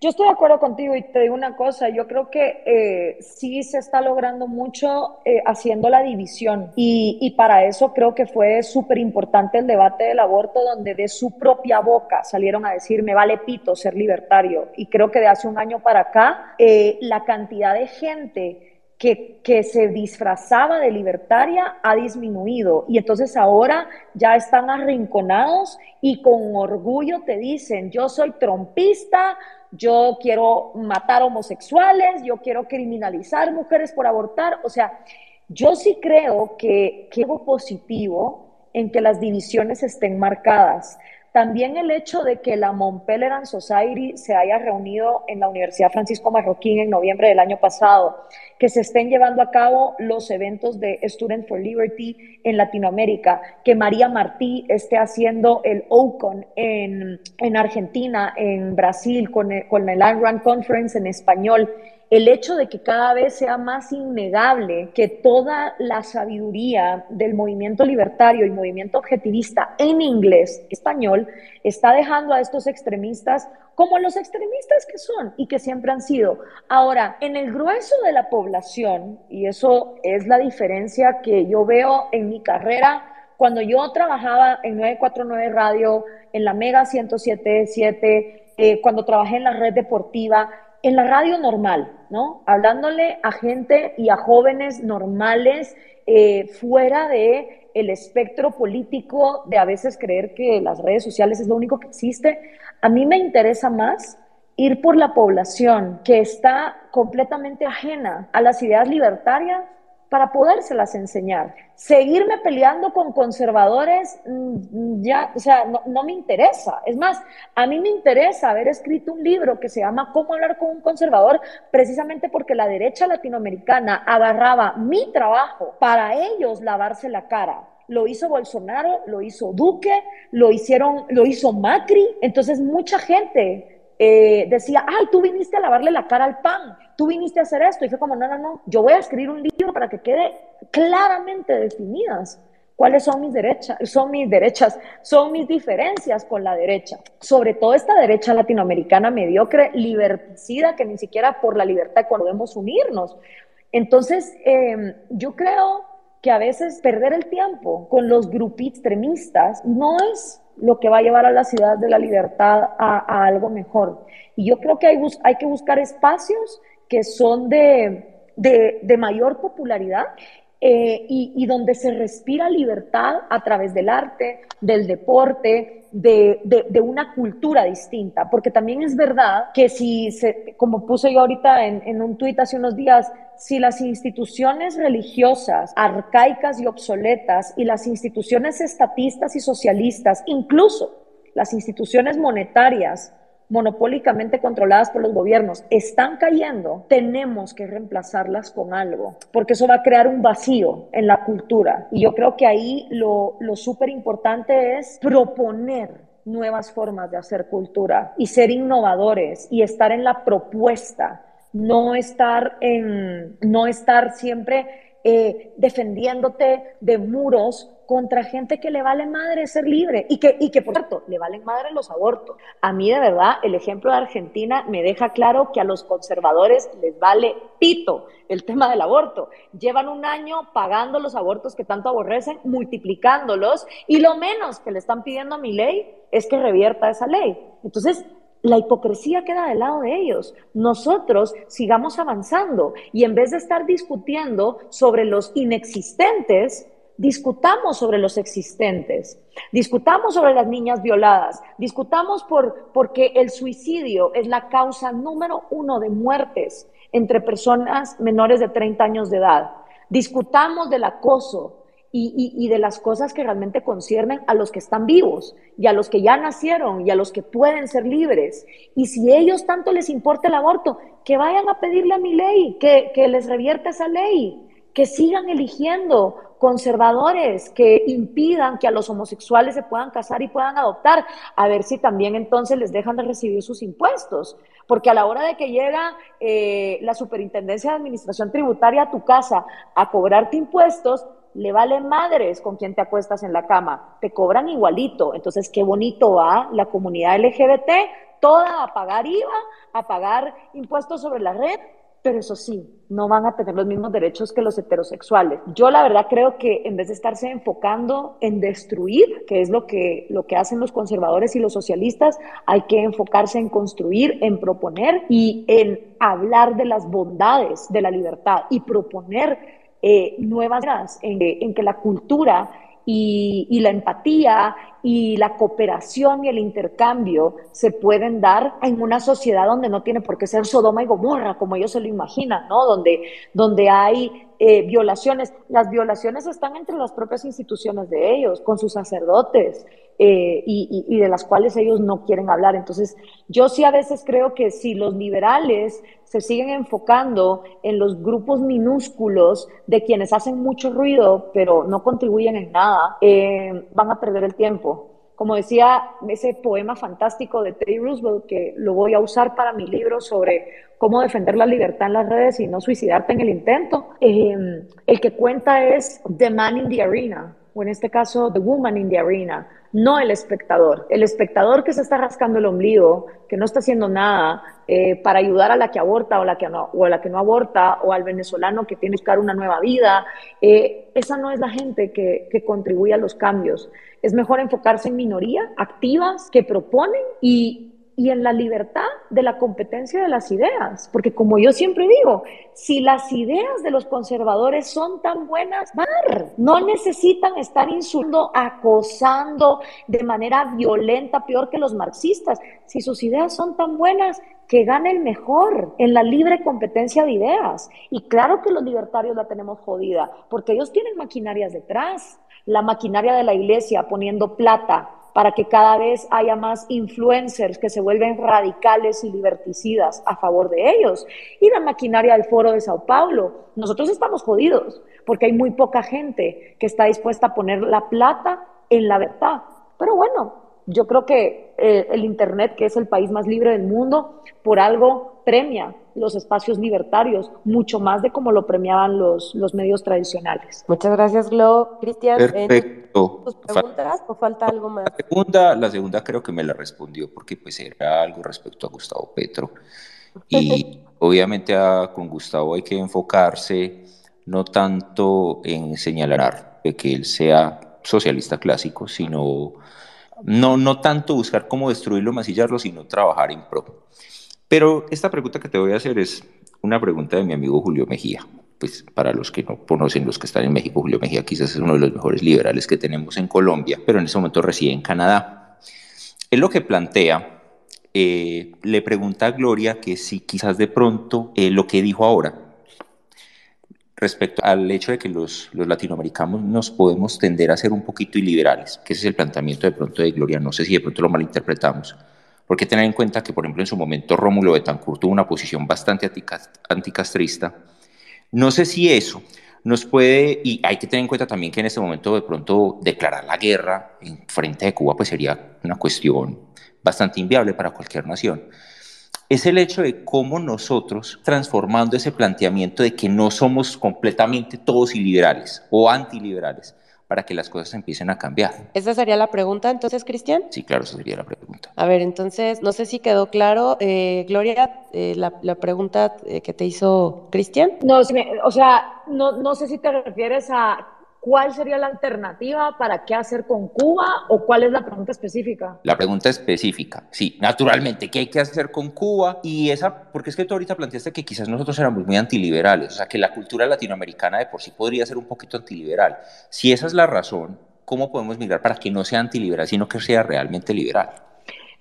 Yo estoy de acuerdo contigo y te digo una cosa, yo creo que eh, sí se está logrando mucho eh, haciendo la división y, y, para eso creo que fue súper importante el debate del aborto donde de su propia boca salieron a decir me vale pito ser libertario y creo que de hace un año para acá eh, la cantidad de gente que, que, se disfrazaba de libertaria ha disminuido. Y entonces ahora ya están arrinconados y con orgullo te dicen yo soy trompista, yo quiero matar homosexuales, yo quiero criminalizar mujeres por abortar. O sea, yo sí creo que, que algo positivo en que las divisiones estén marcadas. También el hecho de que la Mont Pelerin Society se haya reunido en la Universidad Francisco Marroquín en noviembre del año pasado, que se estén llevando a cabo los eventos de Student for Liberty en Latinoamérica, que María Martí esté haciendo el OCON en, en Argentina, en Brasil, con el, con el Run Conference en español. El hecho de que cada vez sea más innegable que toda la sabiduría del movimiento libertario y movimiento objetivista en inglés, español, está dejando a estos extremistas como los extremistas que son y que siempre han sido. Ahora, en el grueso de la población, y eso es la diferencia que yo veo en mi carrera, cuando yo trabajaba en 949 Radio, en la Mega 1077, eh, cuando trabajé en la red deportiva, en la radio normal, ¿no? Hablándole a gente y a jóvenes normales eh, fuera de el espectro político de a veces creer que las redes sociales es lo único que existe. A mí me interesa más ir por la población que está completamente ajena a las ideas libertarias para podérselas enseñar. Seguirme peleando con conservadores, mm, ya, o sea, no, me interesa. Es más, a mí me interesa haber escrito un libro que se llama Cómo hablar con un conservador, precisamente porque la derecha latinoamericana agarraba mi trabajo para ellos lavarse la cara lo hizo Bolsonaro, lo hizo Duque, lo hicieron, lo hizo Macri. Entonces mucha gente eh, decía, ay, tú viniste a lavarle la cara al pan, tú viniste a hacer esto. Y fue como, no, no, no, yo voy a escribir un libro para que quede claramente definidas cuáles son mis derechas, son mis derechas, son mis diferencias con la derecha, sobre todo esta derecha latinoamericana mediocre, liberticida, que ni siquiera por la libertad podemos unirnos. Entonces, em, yo creo que a veces perder el tiempo con los grupos extremistas no es lo que va a llevar a la ciudad de la libertad a, algo mejor. Y yo creo que hay, hay que buscar espacios que son de, de, mayor popularidad eh, y, donde se respira libertad a través del arte, del deporte, de, una cultura distinta. Porque también es verdad que si, se, como puse yo ahorita en, en un tuit hace unos días, si las instituciones religiosas arcaicas y obsoletas y las instituciones estatistas y socialistas, incluso las instituciones monetarias monopólicamente controladas por los gobiernos están cayendo, tenemos que reemplazarlas con algo, porque eso va a crear un vacío en la cultura. Y yo creo que ahí lo, lo súper importante es proponer nuevas formas de hacer cultura y ser innovadores y estar en la propuesta no estar, en, no estar siempre eh, defendiéndote de muros contra gente que le vale madre ser libre y que, y que, por cierto, le valen madre los abortos. A mí, de verdad, el ejemplo de Argentina me deja claro que a los conservadores les vale pito el tema del aborto. Llevan un año pagando los abortos que tanto aborrecen, multiplicándolos, y lo menos que le están pidiendo a mi ley es que revierta esa ley. Entonces, la hipocresía queda del lado de ellos. Nosotros sigamos avanzando y en vez de estar discutiendo sobre los inexistentes, discutamos sobre los existentes, discutamos sobre las niñas violadas, discutamos por, porque el suicidio es la causa número uno de muertes entre personas menores de 30 años de edad. Discutamos del acoso, y, de las cosas que realmente conciernen a los que están vivos y a los que ya nacieron y a los que pueden ser libres. Y si ellos tanto les importa el aborto, que vayan a pedirle a mi ley, que, que les revierta esa ley, que sigan eligiendo conservadores que impidan que a los homosexuales se puedan casar y puedan adoptar, a ver si también entonces les dejan de recibir sus impuestos. Porque a la hora de que llega eh, la Superintendencia de Administración Tributaria a tu casa a cobrarte impuestos, le vale madres con quien te acuestas en la cama, te cobran igualito. Entonces, qué bonito va la comunidad LGBT, toda a pagar IVA, a pagar impuestos sobre la red, pero eso sí, no van a tener los mismos derechos que los heterosexuales. Yo la verdad creo que en vez de estarse enfocando en destruir, que es lo que, lo que hacen los conservadores y los socialistas, hay que enfocarse en construir, en proponer y en hablar de las bondades de la libertad y proponer eh, nuevas en, en, que la cultura y, y, la empatía y la cooperación y el intercambio se pueden dar en una sociedad donde no tiene por qué ser Sodoma y Gomorra, como ellos se lo imaginan, ¿no? Donde, donde hay eh, violaciones. Las violaciones están entre las propias instituciones de ellos, con sus sacerdotes, eh, y, y, de las cuales ellos no quieren hablar. Entonces, yo sí a veces creo que si los liberales se siguen enfocando en los grupos minúsculos de quienes hacen mucho ruido, pero no contribuyen en nada, eh, van a perder el tiempo como decía ese poema fantástico de Teddy Roosevelt, que lo voy a usar para mi libro sobre cómo defender la libertad en las redes y no suicidarte en el intento, eh, el que cuenta es The Man in the Arena, o en este caso The Woman in the Arena no el espectador. El espectador que se está rascando el ombligo, que no está haciendo nada eh, para ayudar a la que aborta o, la que no, o a la que no aborta, o al venezolano que tiene que buscar una nueva vida, eh, esa no es la gente que, que contribuye a los cambios. Es mejor enfocarse en minoría, activas, que proponen y y en la libertad de la competencia de las ideas. Porque como yo siempre digo, si las ideas de los conservadores son tan buenas, no necesitan estar insultando, acosando de manera violenta, peor que los marxistas. Si sus ideas son tan buenas, que gane el mejor en la libre competencia de ideas. Y claro que los libertarios la tenemos jodida, porque ellos tienen maquinarias detrás. La maquinaria de la iglesia poniendo plata para que cada vez haya más influencers que se vuelven radicales y liberticidas a favor de ellos. Y la maquinaria del Foro de Sao Paulo. Nosotros estamos jodidos porque hay muy poca gente que está dispuesta a poner la plata en la verdad. Pero bueno, yo creo que eh, el Internet, que es el país más libre del mundo, por algo premia los espacios libertarios, mucho más de como lo premiaban los, los medios tradicionales. Muchas gracias, Glo. Cristian, Perfecto. ¿tus preguntas o falta algo más? La segunda, la segunda creo que me la respondió porque pues era algo respecto a Gustavo Petro. Y obviamente a, con Gustavo hay que enfocarse no tanto en señalar que él sea socialista clásico, sino no, no tanto buscar cómo destruirlo, masillarlo, sino trabajar en pro. Pero esta pregunta que te voy a hacer es una pregunta de mi amigo Julio Mejía. Pues para los que no conocen, los que están en México, Julio Mejía quizás es uno de los mejores liberales que tenemos en Colombia, pero en ese momento reside en Canadá. Él lo que plantea, eh, le pregunta a Gloria que si quizás de pronto eh, lo que dijo ahora, respecto al hecho de que los, los, latinoamericanos nos podemos tender a ser un poquito iliberales, que ese es el planteamiento de pronto de Gloria, no sé si de pronto lo malinterpretamos, porque tener en cuenta que, por ejemplo, en su momento Rómulo Betancourt tuvo una posición bastante anticastrista. No sé si eso nos puede, y hay que tener en cuenta también que en este momento de pronto declarar la guerra en frente de Cuba pues sería una cuestión bastante inviable para cualquier nación. Es el hecho de cómo nosotros, transformando ese planteamiento de que no somos completamente todos iliberales o antiliberales, para que las cosas empiecen a cambiar. ¿Esa sería la pregunta entonces, Cristian? Sí, claro, esa sería la pregunta. A ver, entonces, no sé si quedó claro, eh, Gloria, eh, la, la, pregunta eh, que te hizo Cristian. No, o sea, no, no sé si te refieres a ¿Cuál sería la alternativa para qué hacer con Cuba o cuál es la pregunta específica? La pregunta específica, sí, naturalmente, ¿qué hay que hacer con Cuba? Y esa, porque es que tú ahorita planteaste que quizás nosotros éramos muy antiliberales, o sea, que la cultura latinoamericana de por sí podría ser un poquito antiliberal. Si esa es la razón, ¿cómo podemos mirar para que no sea antiliberal, sino que sea realmente liberal?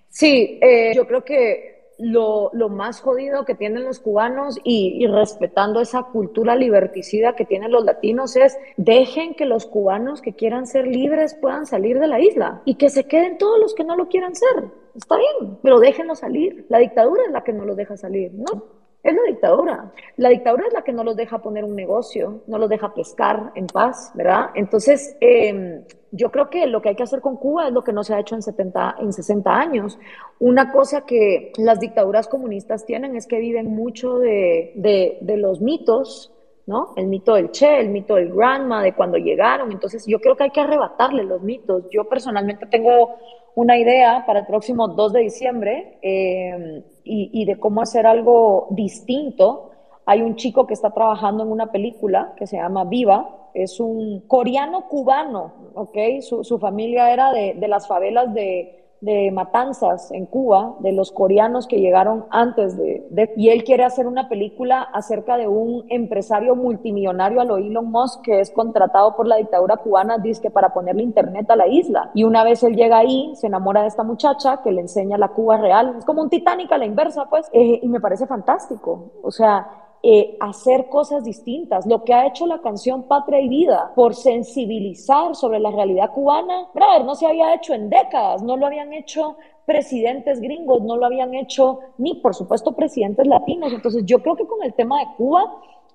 Sí, eh, yo creo que lo, lo, más jodido que tienen los cubanos y, respetando esa cultura liberticida que tienen los latinos es dejen que los cubanos que quieran ser libres puedan salir de la isla y que se queden todos los que no lo quieran ser. Está bien, pero déjenlos salir. La dictadura es la que no los deja salir, ¿no? Es la dictadura. La dictadura es la que no los deja poner un negocio, no los deja pescar en paz, ¿verdad? Entonces, eh, yo creo que lo que hay que hacer con Cuba es lo que no se ha hecho en, 70, en 60 años. Una cosa que las dictaduras comunistas tienen es que viven mucho de, de, de los mitos, ¿no? El mito del Che, el mito del Grandma, de cuando llegaron. Entonces, yo creo que hay que arrebatarle los mitos. Yo personalmente tengo una idea para el próximo 2 de diciembre eh, y, y, de cómo hacer algo distinto. Hay un chico que está trabajando en una película que se llama Viva, es un coreano cubano, ¿ok? Su, su familia era de, de las favelas de, de matanzas en Cuba, de los coreanos que llegaron antes de, Y él quiere hacer una película acerca de un empresario multimillonario a lo Elon Musk que es contratado por la dictadura cubana, dice para ponerle internet a la isla. Y una vez él llega ahí, se enamora de esta muchacha que le enseña la Cuba real. Es como un Titanic a la inversa, pues. Eh, y me parece fantástico. O sea, eh, hacer cosas distintas. Lo que ha hecho la canción Patria y Vida por sensibilizar sobre la realidad cubana, brother, no se había hecho en décadas, no lo habían hecho presidentes gringos, no lo habían hecho ni, por supuesto, presidentes latinos. Entonces, yo creo que con el tema de Cuba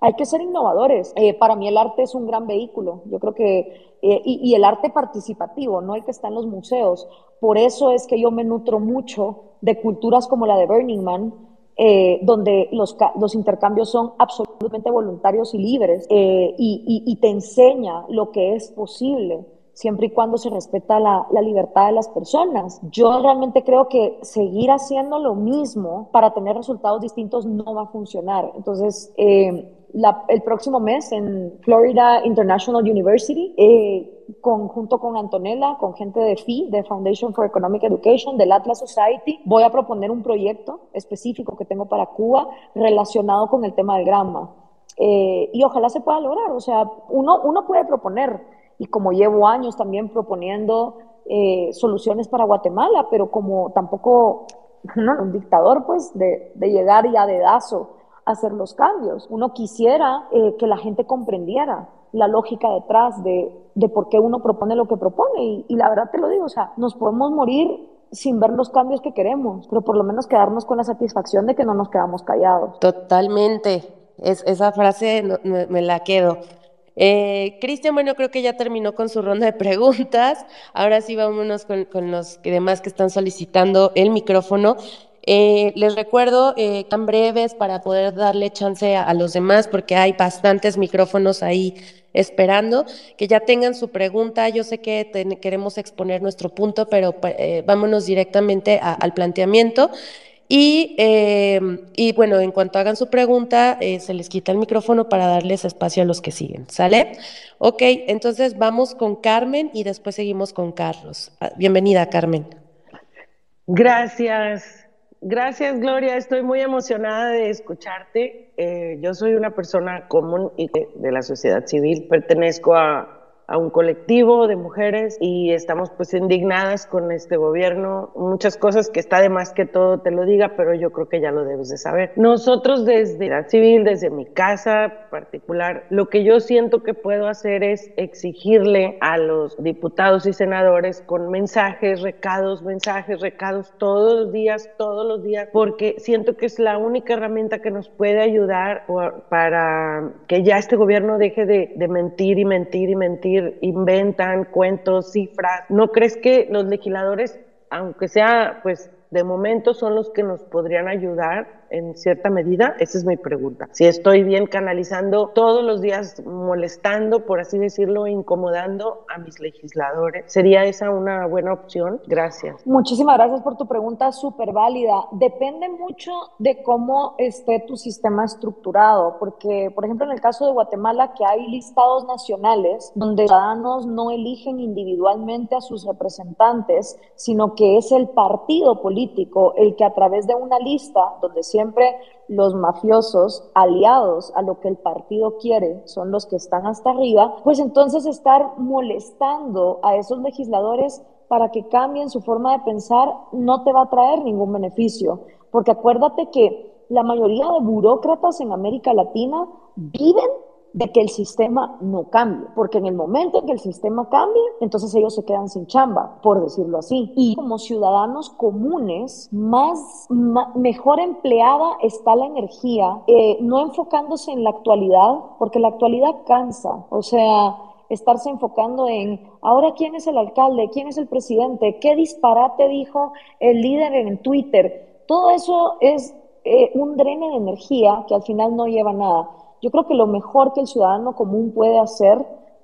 hay que ser innovadores. Eh, para mí el arte es un gran vehículo. Yo creo que, eh, y, el arte participativo, no el que está en los museos. Por eso es que yo me nutro mucho de culturas como la de Burning Man, eh, donde los, los, intercambios son absolutamente voluntarios y libres y, y, te enseña lo que es posible siempre y cuando se respeta la, la, libertad de las personas. Yo realmente creo que seguir haciendo lo mismo para tener resultados distintos no va a funcionar. Entonces, eh, el próximo mes en Florida International University, eh, con, junto con Antonella, con gente de FI, de Foundation for Economic Education, del Atlas Society, voy a proponer un proyecto específico que tengo para Cuba relacionado con el tema del grama. Eh, y ojalá se pueda lograr. O sea, uno, uno puede proponer, y como llevo años también proponiendo eh, soluciones para Guatemala, pero como tampoco un dictador, pues, de, de llegar y a dedazo hacer los cambios. Uno quisiera eh, que la gente comprendiera la lógica detrás de, de, por qué uno propone lo que propone. Y, la verdad te lo digo, o sea, nos podemos morir sin ver los cambios que queremos, pero por lo menos quedarnos con la satisfacción de que no nos quedamos callados. Totalmente. Es, esa frase me, me la quedo. Eh, Cristian, bueno, creo que ya terminó con su ronda de preguntas. Ahora sí, vámonos con, con los demás que están solicitando el micrófono. Eh, les recuerdo, eh, tan breves para poder darle chance a, los demás, porque hay bastantes micrófonos ahí esperando, que ya tengan su pregunta. Yo sé que queremos exponer nuestro punto, pero eh, vámonos directamente al planteamiento. Y, y, bueno, en cuanto hagan su pregunta, se les quita el micrófono para darles espacio a los que siguen. ¿Sale? Ok, entonces vamos con Carmen y después seguimos con Carlos. Ah, bienvenida, Carmen. Gracias. Gracias, Gloria. Estoy muy emocionada de escucharte. Eh, yo soy una persona común y de la sociedad civil. Pertenezco a a un colectivo de mujeres y estamos pues indignadas con este gobierno. Muchas cosas que está de más que todo te lo diga, pero yo creo que ya lo debes de saber. Nosotros desde la civil, desde mi casa particular, lo que yo siento que puedo hacer es exigirle a los diputados y senadores con mensajes, recados, mensajes, recados todos los días, todos los días, porque siento que es la única herramienta que nos puede ayudar para que ya este gobierno deje de, de mentir y mentir y mentir inventan cuentos, cifras. ¿No crees que los legisladores, aunque sea pues de momento son los que nos podrían ayudar en cierta medida? Esa es mi pregunta. Si estoy bien canalizando todos los días molestando, por así decirlo, incomodando a mis legisladores, ¿sería esa una buena opción? Gracias. Muchísimas gracias por tu pregunta, súper válida. Depende mucho de cómo esté tu sistema estructurado, porque, por ejemplo, en el caso de Guatemala, que hay listados nacionales donde ciudadanos no eligen individualmente a sus representantes, sino que es el partido político el que a través de una lista donde siempre los mafiosos aliados a lo que el partido quiere son los que están hasta arriba, pues entonces estar molestando a esos legisladores para que cambien su forma de pensar no te va a traer ningún beneficio, porque acuérdate que la mayoría de burócratas en América Latina viven de que el sistema no cambie, porque en el momento en que el sistema cambie, entonces ellos se quedan sin chamba, por decirlo así. Y como ciudadanos comunes, más, mejor empleada está la energía, eh, no enfocándose en la actualidad, porque la actualidad cansa, o sea, estarse enfocando en ahora quién es el alcalde, quién es el presidente, qué disparate dijo el líder en Twitter. Todo eso es eh, un drene de energía que al final no lleva nada. Yo creo que lo mejor que el ciudadano común puede hacer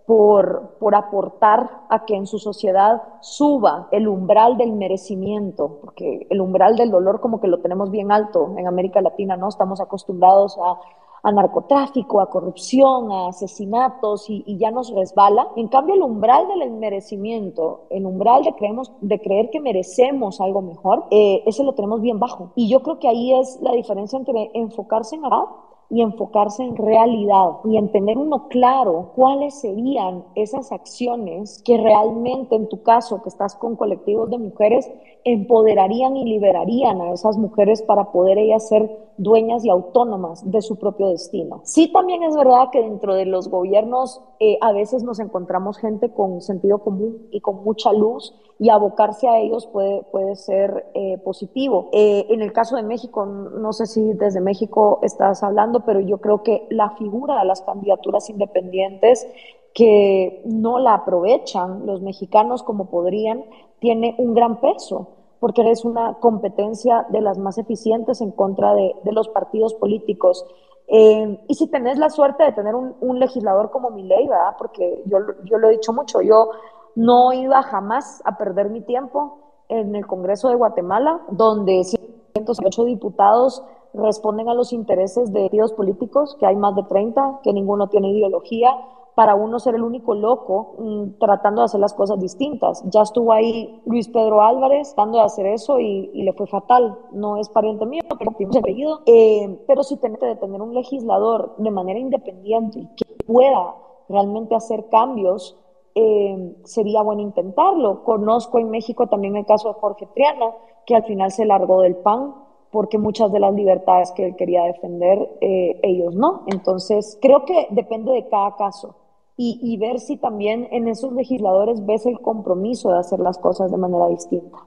por, por, aportar a que en su sociedad suba el umbral del merecimiento, porque el umbral del dolor como que lo tenemos bien alto en América Latina, ¿no? Estamos acostumbrados a, a narcotráfico, a corrupción, a asesinatos y, ya nos resbala. En cambio, el umbral del merecimiento, el umbral de, creemos, de creer que merecemos algo mejor, eh, ese lo tenemos bien bajo. Y yo creo que ahí es la diferencia entre enfocarse en nada y enfocarse en realidad y en tener uno claro cuáles serían esas acciones que realmente en tu caso que estás con colectivos de mujeres empoderarían y liberarían a esas mujeres para poder ellas ser dueñas y autónomas de su propio destino. Sí, también es verdad que dentro de los gobiernos eh, a veces nos encontramos gente con sentido común y con mucha luz y abocarse a ellos puede, puede ser eh, positivo. Eh, en el caso de México, no sé si desde México estás hablando, hablando, pero yo creo que la figura de las candidaturas independientes que no la aprovechan los mexicanos como podrían, tiene un gran peso, porque es una competencia de las más eficientes en contra de, los partidos políticos. Eh, y si tenés la suerte de tener un, legislador como mi ley, ¿verdad? Porque yo, yo lo he dicho mucho, yo no iba jamás a perder mi tiempo en el Congreso de Guatemala, donde 108 diputados responden a los intereses de partidos políticos, que hay más de 30, que ninguno tiene ideología, para uno ser el único loco mm, tratando de hacer las cosas distintas. Ya estuvo ahí Luis Pedro Álvarez tratando de hacer eso y, le fue fatal. No es pariente mío, pero apellido. Eh, pero si tenés de tener un legislador de manera independiente que pueda realmente hacer cambios, eh, sería bueno intentarlo. Conozco en México también el caso de Jorge Triana, que al final se largó del PAN porque muchas de las libertades que él quería defender, eh, ellos no. Entonces, creo que depende de cada caso y, ver si también en esos legisladores ves el compromiso de hacer las cosas de manera distinta.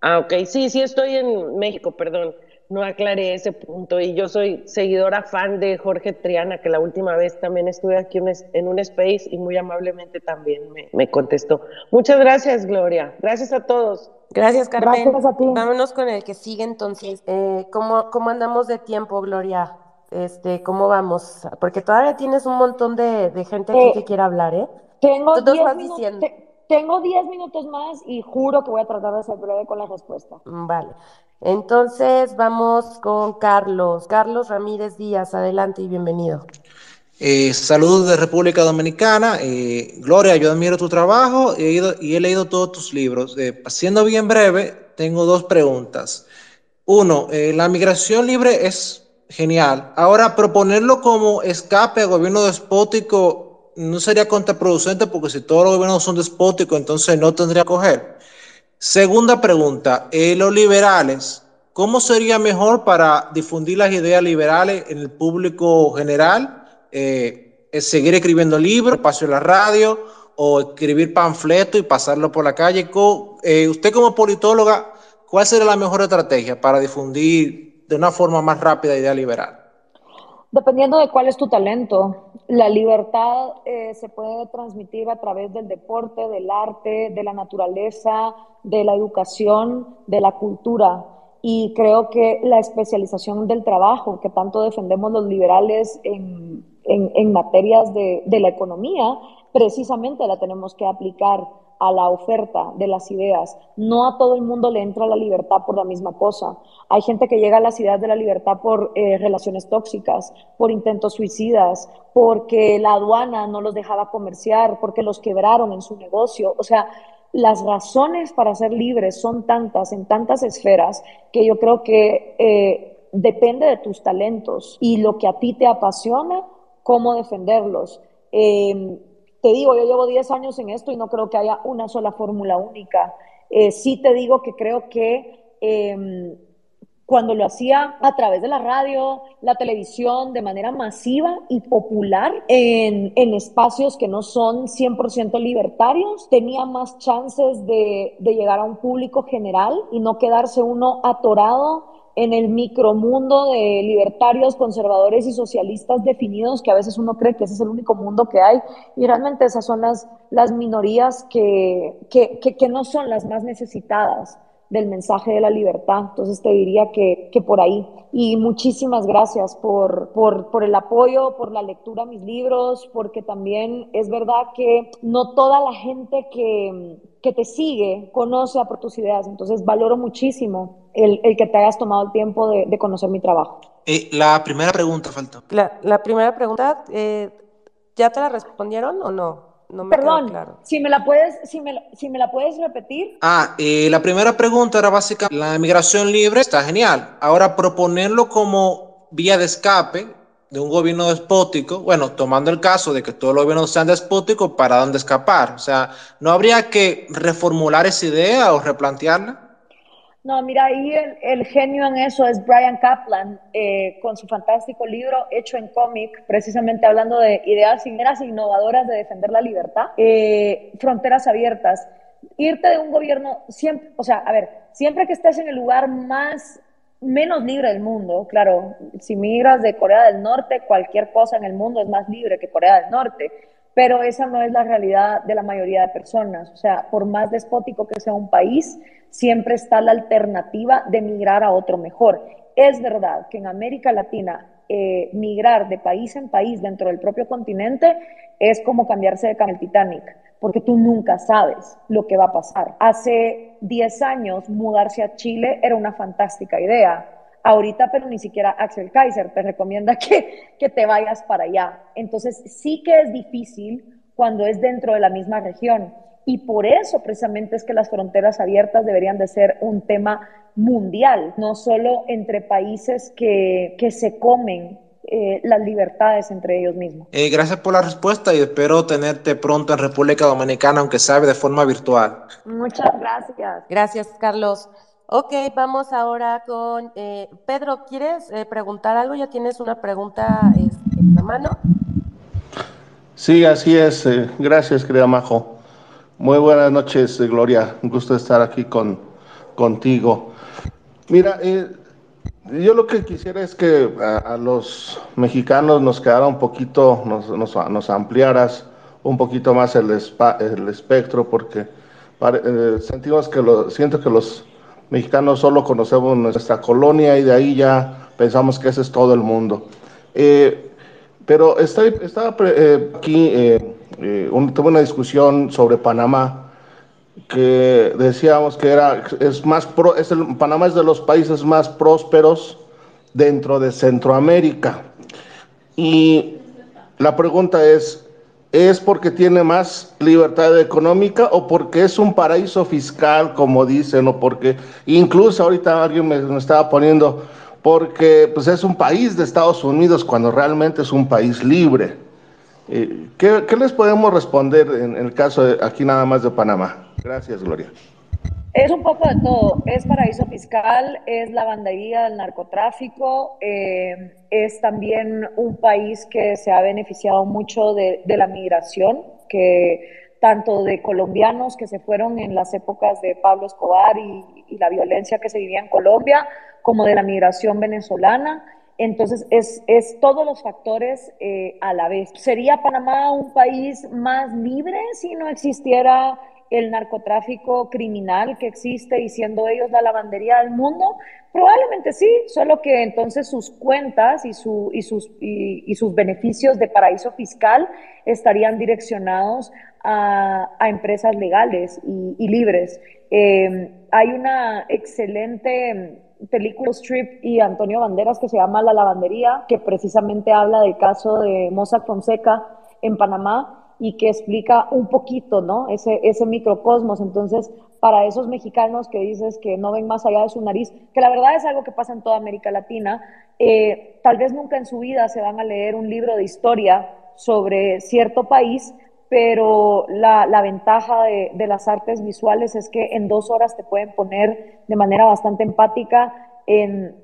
Ah, ok, sí, sí estoy en México, perdón, no aclaré ese punto y yo soy seguidora fan de Jorge Triana, que la última vez también estuve aquí en un space y muy amablemente también me, contestó. Muchas gracias, Gloria. Gracias a todos. Gracias, Carmen. Gracias a ti. Vámonos con el que sigue entonces. Eh, ¿cómo, ¿Cómo andamos de tiempo, Gloria? Este, ¿Cómo vamos? Porque todavía tienes un montón de, gente aquí que quiere hablar, ¿eh? Tengo 10 minutos, tengo minutos más y juro que voy a tratar de ser breve con la respuesta. Mm, vale. Entonces vamos con Carlos. Carlos Ramírez Díaz, adelante y bienvenido. Eh, saludos de República Dominicana. Eh, Gloria, yo admiro tu trabajo he y he leído todos tus libros. Eh, siendo bien breve, tengo dos preguntas. Uno, la migración libre es Genial. Ahora, proponerlo como escape a gobierno despótico no sería contraproducente porque si todos los gobiernos son despóticos, entonces no tendría que coger. Segunda pregunta, eh, los liberales, ¿cómo sería mejor para difundir las ideas liberales en el público general? Eh, ¿Es seguir escribiendo libros, espacio en la radio o escribir panfletos y pasarlo por la calle? Eh, usted como politóloga, ¿cuál sería la mejor estrategia para difundir de una forma más rápida idea liberal? Dependiendo de cuál es tu talento. La libertad eh, se puede transmitir a través del deporte, del arte, de la naturaleza, de la educación, de la cultura. Y creo que la especialización del trabajo, que tanto defendemos los liberales en, en, materias de, de la economía, precisamente la tenemos que aplicar a la oferta de las ideas. No a todo el mundo le entra la libertad por la misma cosa. Hay gente que llega a las ideas de la libertad por eh, relaciones tóxicas, por intentos suicidas, porque la aduana no los dejaba comerciar, porque los quebraron en su negocio. O sea, las razones para ser libres son tantas en tantas esferas que yo creo que eh, depende de tus talentos y lo que a ti te apasiona, cómo defenderlos. Eh, te digo, yo llevo 10 años en esto y no creo que haya una sola fórmula única. Eh, sí te digo que creo que em, cuando lo hacía a través de la radio, la televisión, de manera masiva y popular, en, espacios que no son 100% libertarios, tenía más chances de llegar a un público general y no quedarse uno atorado en el micromundo de libertarios, conservadores y socialistas definidos, que a veces uno cree que ese es el único mundo que hay, y realmente esas son las, las minorías que, que, que, no son las más necesitadas del mensaje de la libertad. Entonces te diría que, que por ahí. Y muchísimas gracias por, por, por, el apoyo, por la lectura a mis libros, porque también es verdad que no toda la gente que, que te sigue conoce a por tus ideas. Entonces valoro muchísimo el, que te hayas tomado el tiempo de, conocer mi trabajo. Eh, la primera pregunta faltó. La, primera pregunta, eh, ¿ya te la respondieron o no? No me Perdón, claro. si me la puedes, si me, si me la puedes repetir. Ah, eh, la primera pregunta era básicamente, la migración libre está genial. Ahora proponerlo como vía de escape de un gobierno despótico, bueno, tomando el caso de que todos los gobiernos sean despóticos, ¿para dónde escapar? O sea, ¿no habría que reformular esa idea o replantearla? No, mira, ahí el, genio en eso es Brian Kaplan, eh, con su fantástico libro hecho en cómic, precisamente hablando de ideas, ideas innovadoras de defender la libertad, eh, fronteras abiertas. Irte de un gobierno, siempre, o sea, a ver, siempre que estés en el lugar más menos libre del mundo. Claro, si migras de Corea del Norte, cualquier cosa en el mundo es más libre que Corea del Norte, pero esa no es la realidad de la mayoría de personas. O sea, por más despótico que sea un país, siempre está la alternativa de migrar a otro mejor. Es verdad que en América Latina eh, migrar de país en país dentro del propio continente es como cambiarse de cama el Titanic, porque tú nunca sabes lo que va a pasar. Hace 10 años mudarse a Chile era una fantástica idea. Ahorita, pero ni siquiera Axel Kaiser te recomienda que, que te vayas para allá. Entonces, sí que es difícil cuando es dentro de la misma región. Y por eso precisamente es que las fronteras abiertas deberían de ser un tema mundial, no solo entre países que, que se comen eh, las libertades entre ellos mismos. Eh, gracias por la respuesta y espero tenerte pronto en República Dominicana, aunque sea de forma virtual. Muchas gracias. Gracias, Carlos. Ok, vamos ahora con eh, Pedro. ¿Quieres preguntar algo? ¿Ya tienes una pregunta este, en la mano? Sí, así es. gracias, querida Majo. Muy buenas noches, Gloria. Un gusto estar aquí con, contigo. Mira, eh, yo lo que quisiera es que a, los mexicanos nos quedara un poquito, nos, nos, ampliaras un poquito más el, el espectro, porque eh, sentimos que lo, siento que los mexicanos solo conocemos nuestra colonia y de ahí ya pensamos que ese es todo el mundo. Eh, pero estaba aquí eh, tuve una discusión sobre Panamá que decíamos que era es más pro, es el, Panamá es de los países más prósperos dentro de Centroamérica y la pregunta es ¿Es porque tiene más libertad económica o porque es un paraíso fiscal, como dicen, o porque incluso ahorita alguien me, estaba poniendo, porque pues es un país de Estados Unidos cuando realmente es un país libre? Eh, ¿qué, les podemos responder en, el caso de aquí nada más de Panamá? Gracias, Gloria. Es un poco de todo. Es paraíso fiscal, es la bandería del narcotráfico, eh, es también un país que se ha beneficiado mucho de, la migración, que tanto de colombianos que se fueron en las épocas de Pablo Escobar y, la violencia que se vivía en Colombia, como de la migración venezolana entonces, es, es todos los factores eh, a la vez. ¿Sería Panamá un país más libre si no existiera el narcotráfico criminal que existe y siendo ellos la lavandería del mundo? Probablemente sí, solo que entonces sus cuentas y, su, y, sus, y, sus beneficios de paraíso fiscal estarían direccionados a, a empresas legales y, libres. Eh, hay una excelente película Strip y Antonio Banderas que se llama La Lavandería, que precisamente habla del caso de Mossack Fonseca en Panamá y que explica un poquito, ¿no? Ese, microcosmos. Entonces, para esos mexicanos que dices que no ven más allá de su nariz, que la verdad es algo que pasa en toda América Latina, eh, tal vez nunca en su vida se van a leer un libro de historia sobre cierto país, pero la, ventaja de, las artes visuales es que en dos horas te pueden poner de manera bastante empática en,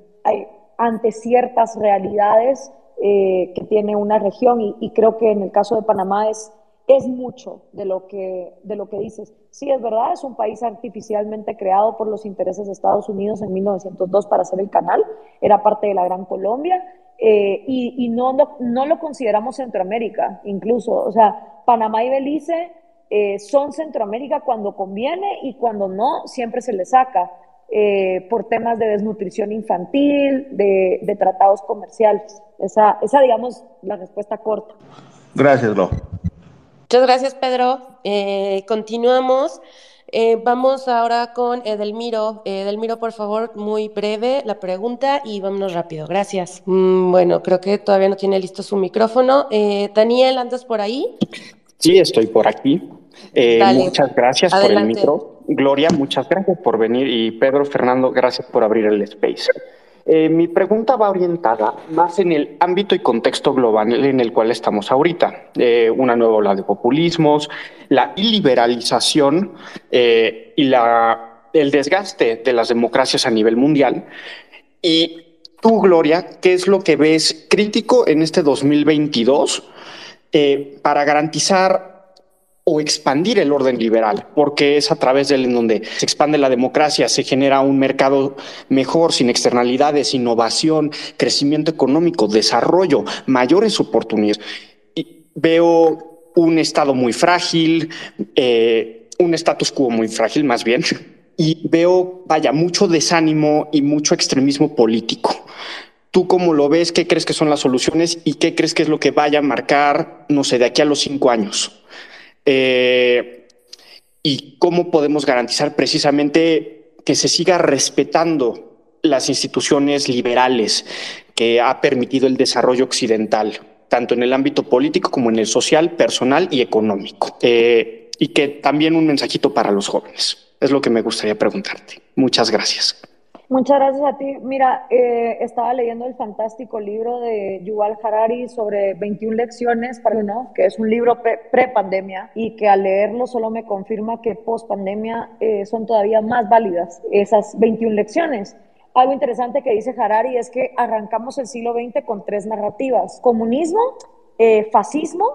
ante ciertas realidades eh, que tiene una región y, creo que en el caso de Panamá es, es mucho de lo, que, de lo que dices. Sí, es verdad, es un país artificialmente creado por los intereses de Estados Unidos en 1902 para hacer el canal, era parte de la Gran Colombia eh, y, no, no, lo consideramos Centroamérica incluso, o sea, Panamá y Belice eh, son Centroamérica cuando conviene y cuando no, siempre se les saca eh, por temas de desnutrición infantil, de, tratados comerciales. Esa, esa, digamos, la respuesta corta. Gracias, Lo. Muchas gracias, Pedro. Eh, continuamos. vamos ahora con Edelmiro. Edelmiro, por favor, muy breve la pregunta y vámonos rápido. Gracias. Mm, bueno, creo que todavía no tiene listo su micrófono. Daniel, ¿andas por ahí? Sí, estoy por aquí. Eh, muchas gracias por el micro. Gloria, muchas gracias por venir. Y Pedro, Fernando, gracias por abrir el space. Eh, mi pregunta va orientada más en el ámbito y contexto global en el cual estamos ahorita. Eh, una nueva ola de populismos, la iliberalización y la, el desgaste de las democracias a nivel mundial. Y tú, Gloria, ¿qué es lo que ves crítico en este 2022 eh, para garantizar o expandir el orden liberal, porque es a través de él en donde se expande la democracia, se genera un mercado mejor, sin externalidades, innovación, crecimiento económico, desarrollo, mayores oportunidades. Y veo un Estado muy frágil, eh, un status quo muy frágil más bien, y veo, vaya, mucho desánimo y mucho extremismo político. ¿Tú cómo lo ves? ¿Qué crees que son las soluciones? ¿Y qué crees que es lo que vaya a marcar, no sé, de aquí a los cinco años? Eh, y cómo podemos garantizar precisamente que se siga respetando las instituciones liberales que ha permitido el desarrollo occidental, tanto en el ámbito político como en el social, personal y económico. Eh, y que también un mensajito para los jóvenes. Es lo que me gustaría preguntarte. Muchas gracias. Muchas gracias a ti. Mira, eh, estaba leyendo el fantástico libro de Yuval Harari sobre 21 lecciones para uno, que es un libro pre-pandemia y que al leerlo solo me confirma que post-pandemia eh, son todavía más válidas esas 21 lecciones. Algo interesante que dice Harari es que arrancamos el siglo XX con tres narrativas, comunismo, eh, fascismo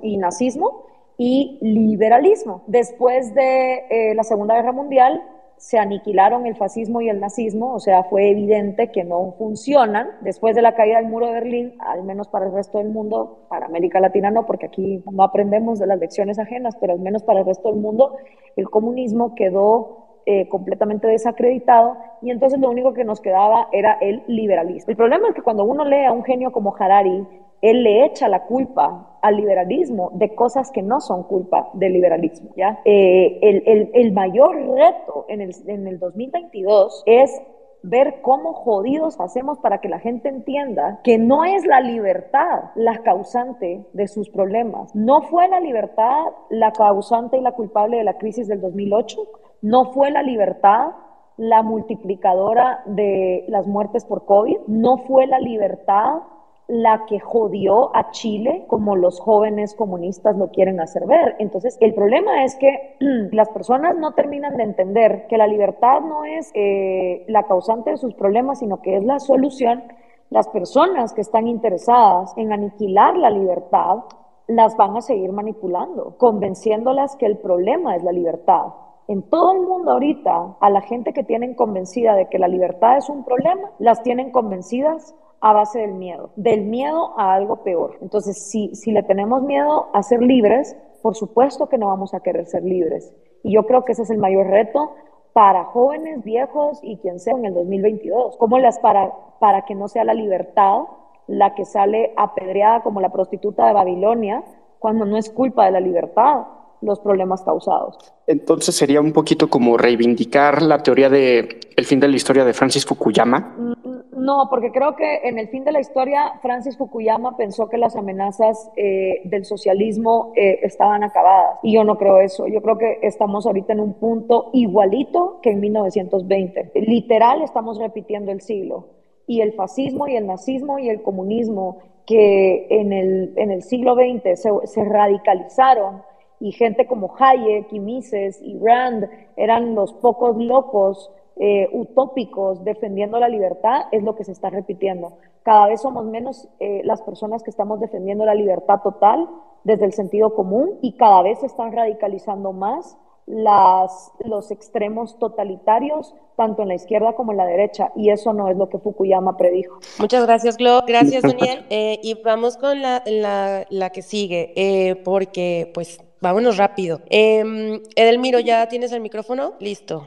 y nazismo y liberalismo. Después de la Segunda Guerra Mundial, se aniquilaron el fascismo y el nazismo, o sea, fue evidente que no funcionan. Después de la caída del muro de Berlín, al menos para el resto del mundo, para América Latina no, porque aquí no aprendemos de las lecciones ajenas, pero al menos para el resto del mundo, el comunismo quedó eh, completamente desacreditado y entonces lo único que nos quedaba era el liberalismo. El problema es que cuando uno lee a un genio como Harari, él le echa la culpa al liberalismo de cosas que no son culpa del liberalismo. ¿ya? Eh, el, el, mayor reto en el, en el 2022 es ver cómo jodidos hacemos para que la gente entienda que no es la libertad la causante de sus problemas. No fue la libertad la causante y la culpable de la crisis del 2008. No fue la libertad la multiplicadora de las muertes por COVID. No fue la libertad la que jodió a Chile como los jóvenes comunistas lo quieren hacer ver. Entonces, el problema es que las personas no terminan de entender que la libertad no es eh, la causante de sus problemas, sino que es la solución. Las personas que están interesadas en aniquilar la libertad las van a seguir manipulando, convenciéndolas que el problema es la libertad. En todo el mundo ahorita, a la gente que tienen convencida de que la libertad es un problema, las tienen convencidas a base del miedo, del miedo a algo peor. Entonces, si, si le tenemos miedo a ser libres, por supuesto que no vamos a querer ser libres. Y yo creo que ese es el mayor reto para jóvenes, viejos y quien sea en el 2022. ¿Cómo las para, para que no sea la libertad la que sale apedreada como la prostituta de Babilonia cuando no es culpa de la libertad los problemas causados? Entonces sería un poquito como reivindicar la teoría de el fin de la historia de Francis Fukuyama. No, porque creo que en el fin de la historia Francis Fukuyama pensó que las amenazas eh, del socialismo eh, estaban acabadas y yo no creo eso. Yo creo que estamos ahorita en un punto igualito que en 1920. Literal estamos repitiendo el siglo y el fascismo y el nazismo y el comunismo que en el, en el siglo XX se, se radicalizaron y gente como Hayek y Mises y Rand eran los pocos locos eh, utópicos defendiendo la libertad es lo que se está repitiendo. Cada vez somos menos eh, las personas que estamos defendiendo la libertad total desde el sentido común y cada vez se están radicalizando más las, los extremos totalitarios, tanto en la izquierda como en la derecha, y eso no es lo que Fukuyama predijo. Muchas gracias, Glo. Gracias, Daniel. Eh, y vamos con la, la, la que sigue, porque pues vámonos rápido. Em, Edelmiro, ¿ya tienes el micrófono? Listo.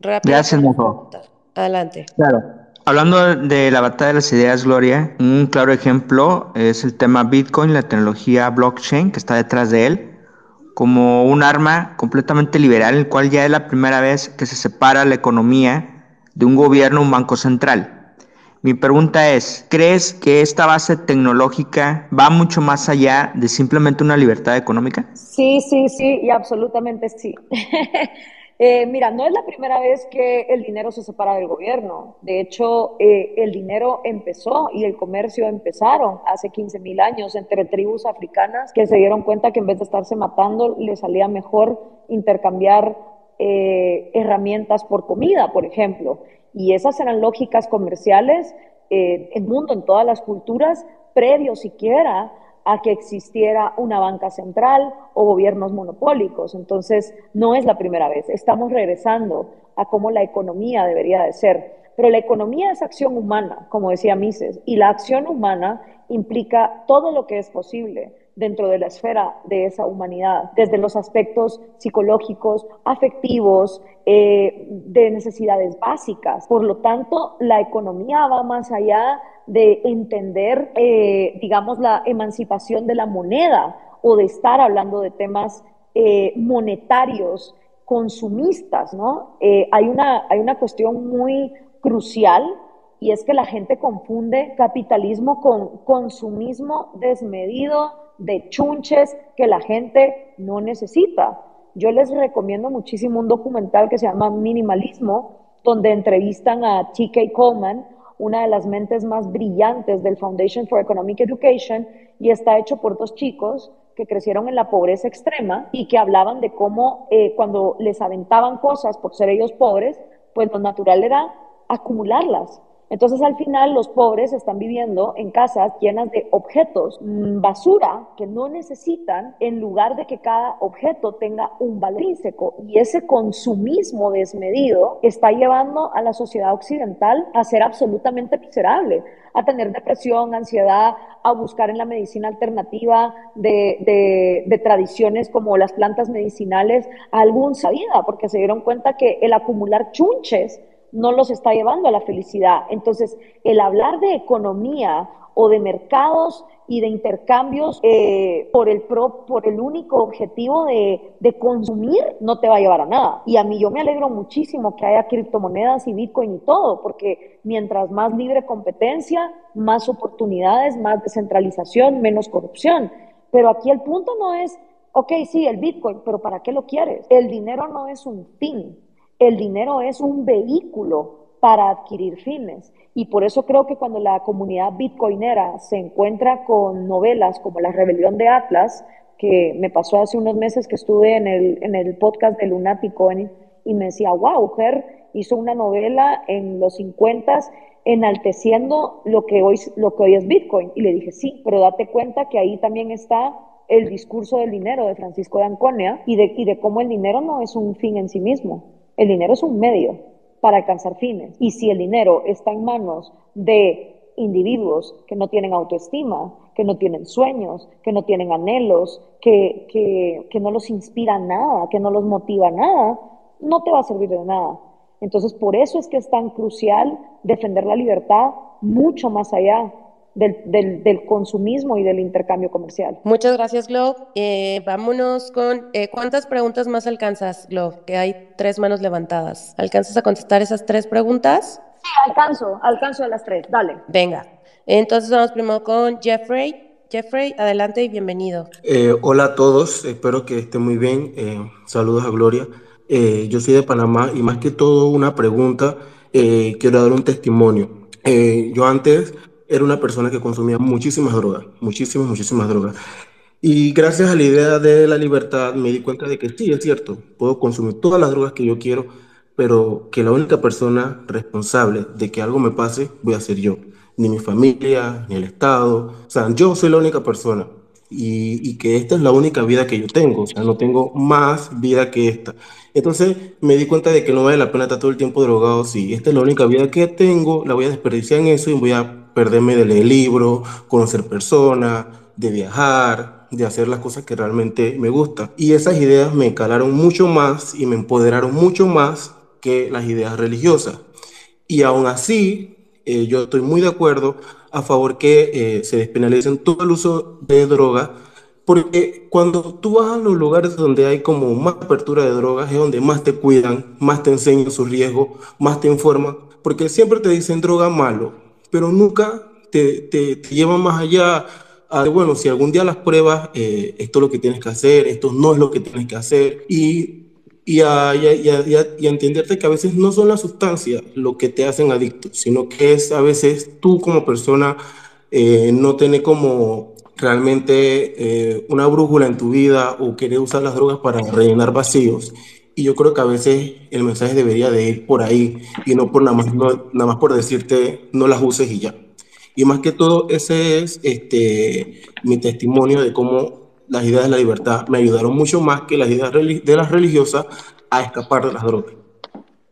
Gracias, Mujo. Adelante. Claro. Hablando de la batalla de las ideas, Gloria, un claro ejemplo es el tema Bitcoin, la tecnología blockchain que está detrás de él, como un arma completamente liberal, el cual ya es la primera vez que se separa la economía de un gobierno, un banco central. Mi pregunta es, ¿crees que esta base tecnológica va mucho más allá de simplemente una libertad económica? Sí, sí, sí, y absolutamente sí. Eh, mira, no es la primera vez que el dinero se separa del gobierno. De hecho, eh, el dinero empezó y el comercio empezaron hace 15 mil años entre tribus africanas que se dieron cuenta que en vez de estarse matando, les salía mejor intercambiar eh, herramientas por comida, por ejemplo. Y esas eran lógicas comerciales en el mundo, en todas las culturas, previo siquiera a que existiera una banca central o gobiernos monopólicos. Entonces, no es la primera vez. Estamos regresando a cómo la economía debería de ser. Pero la economía es acción humana, como decía Mises, y la acción humana implica todo lo que es posible dentro de la esfera de esa humanidad, desde los aspectos psicológicos, afectivos, eh, de necesidades básicas. Por lo tanto, la economía va más allá de entender, eh, digamos, la emancipación de la moneda o de estar hablando de temas eh, monetarios, consumistas, ¿no? hay, una, hay una cuestión muy crucial y es que la gente confunde capitalismo con consumismo desmedido de chunches que la gente no necesita. Yo les recomiendo muchísimo un documental que se llama Minimalismo, donde entrevistan a T.K. Coleman, una de las mentes más brillantes del Foundation for Economic Education, y está hecho por dos chicos que crecieron en la pobreza extrema y que hablaban de cómo eh, cuando les aventaban cosas por ser ellos pobres, pues lo natural era acumularlas entonces al final los pobres están viviendo en casas llenas de objetos, mm, basura que no necesitan, en lugar de que cada objeto tenga un valor intrínseco. Y ese consumismo desmedido está llevando a la sociedad occidental a ser absolutamente miserable, a tener depresión, ansiedad, a buscar en la medicina alternativa de, de tradiciones como las plantas medicinales algún salida, porque se dieron cuenta que el acumular chunches no los está llevando a la felicidad. Entonces, el hablar de economía o de mercados y de intercambios eh, por, el por el único objetivo de, de, consumir no te va a llevar a nada. Y a mí yo me alegro muchísimo que haya criptomonedas y Bitcoin y todo, porque mientras más libre competencia, más oportunidades, más descentralización, menos corrupción. Pero aquí el punto no es, ok, sí, el Bitcoin, pero ¿para qué lo quieres? El dinero no es un fin, el dinero es un vehículo para adquirir fines. Y por eso creo que cuando la comunidad bitcoinera se encuentra con novelas como La Rebelión de Atlas, que me pasó hace unos meses que estuve en el, en el podcast de Lunático y me decía, wow, Ger hizo una novela en los 50 enalteciendo lo que, hoy, lo que hoy es Bitcoin. Y le dije, sí, pero date cuenta que ahí también está el discurso del dinero de Francisco de Anconia y de, y de cómo el dinero no es un fin en sí mismo el dinero es un medio para alcanzar fines. Y si el dinero está en manos de individuos que no tienen autoestima, que no tienen sueños, que no tienen anhelos, que, que, no los inspira nada, que no los motiva nada, no te va a servir de nada. Entonces, por eso es que es tan crucial defender la libertad mucho más allá del, del, consumismo y del intercambio comercial. Muchas gracias, Glo. Eh, vámonos con, eh, ¿cuántas preguntas más alcanzas, Glo? Que hay tres manos levantadas. ¿Alcanzas a contestar esas tres preguntas? Sí, alcanzo, alcanzo a las tres, dale. Venga, entonces vamos primero con Jeffrey. Jeffrey, adelante y bienvenido. Eh, hola a todos, espero que estén muy bien. saludos a Gloria. yo soy de Panamá y más que todo una pregunta, quiero dar un testimonio. yo antes era una persona que consumía muchísimas drogas, muchísimas, muchísimas drogas. Y gracias a la idea de la libertad me di cuenta de que sí, es cierto, puedo consumir todas las drogas que yo quiero, pero que la única persona responsable de que algo me pase voy a ser yo. Ni mi familia, ni el Estado. O sea, yo soy la única persona. Y, y, que esta es la única vida que yo tengo. O sea, no tengo más vida que esta. Entonces me di cuenta de que no vale la pena estar todo el tiempo drogado. Si esta es la única vida que tengo, la voy a desperdiciar en eso y voy a perderme de leer libros, conocer personas, de viajar, de hacer las cosas que realmente me gustan. Y esas ideas me calaron mucho más y me empoderaron mucho más que las ideas religiosas. Y aún así, eh, yo estoy muy de acuerdo a favor que eh, se despenalicen todo el uso de drogas porque cuando tú vas a los lugares donde hay como más apertura de drogas, es donde más te cuidan, más te enseñan sus riesgos, más te informan, porque siempre te dicen droga malo, pero nunca te, te, llevan más allá a, bueno, si algún día las pruebas, eh, esto es lo que tienes que hacer, esto no es lo que tienes que hacer, y, y, a, y, y, entenderte que a veces no son las sustancias lo que te hacen adicto, sino que es a veces tú como persona eh, no tener como realmente eh, una brújula en tu vida o querer usar las drogas para rellenar vacíos. Y yo creo que a veces el mensaje debería de ir por ahí y no por nada más, nada más por decirte no las uses y ya. Y más que todo, ese es este, mi testimonio de cómo las ideas de la libertad me ayudaron mucho más que las ideas de las religiosas a escapar de las drogas.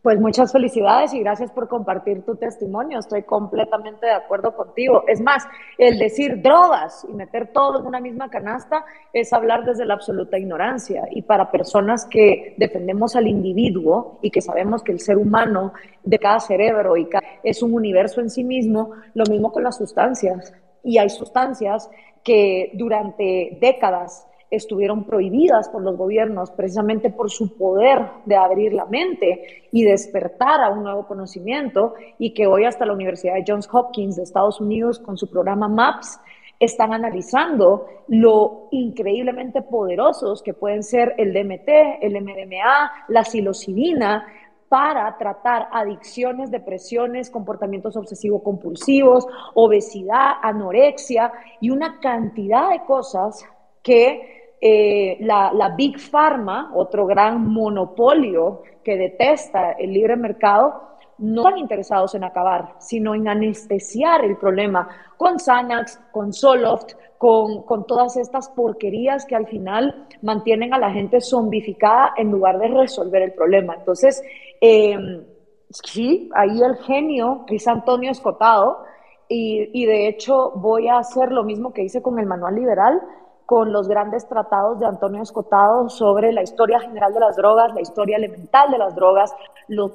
Pues muchas felicidades y gracias por compartir tu testimonio. Estoy completamente de acuerdo contigo. Es más, el decir drogas y meter todo en una misma canasta es hablar desde la absoluta ignorancia. Y para personas que defendemos al individuo y que sabemos que el ser humano de cada cerebro y es un universo en sí mismo, lo mismo con las sustancias. Y hay sustancias que durante décadas estuvieron prohibidas por los gobiernos precisamente por su poder de abrir la mente y despertar a un nuevo conocimiento y que hoy hasta la Universidad de Johns Hopkins de Estados Unidos con su programa MAPS están analizando lo increíblemente poderosos que pueden ser el DMT, el MDMA, la psilocibina para tratar adicciones, depresiones, comportamientos obsesivo-compulsivos, obesidad, anorexia y una cantidad de cosas que eh, la, Big Pharma, otro gran monopolio que detesta el libre mercado, no están interesados en acabar, sino en anestesiar el problema con Xanax, con Zoloft, con, con, todas estas porquerías que al final mantienen a la gente zombificada en lugar de resolver el problema. Entonces, em, sí, ahí el genio es Antonio Escotado y, y de hecho voy a hacer lo mismo que hice con el manual liberal con los grandes tratados de Antonio Escotado sobre la historia general de las drogas, la historia elemental de las drogas, lo,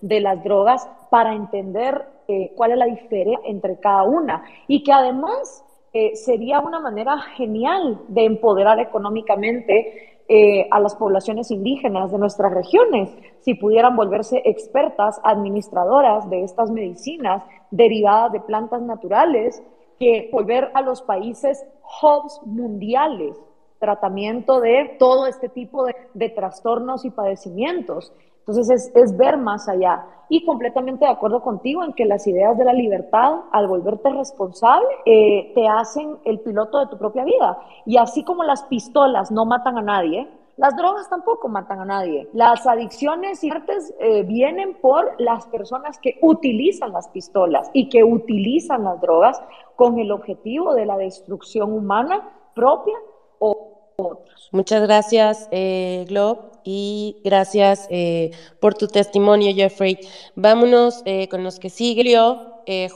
de las drogas, para entender eh, cuál es la diferencia entre cada una. Y que además eh, sería una manera genial de empoderar económicamente eh, a las poblaciones indígenas de nuestras regiones, si pudieran volverse expertas, administradoras de estas medicinas derivadas de plantas naturales que volver a los países hubs mundiales, tratamiento de todo este tipo de, trastornos y padecimientos. Entonces es, ver más allá. Y completamente de acuerdo contigo en que las ideas de la libertad, al volverte responsable, eh, te hacen el piloto de tu propia vida. Y así como las pistolas no matan a nadie, las drogas tampoco matan a nadie. Las adicciones y artes eh, vienen por las personas que utilizan las pistolas y que utilizan las drogas con el objetivo de la destrucción humana propia o otros. Muchas gracias, eh, Glob, y gracias eh, por tu testimonio, Jeffrey. Vámonos eh, con los que siguen.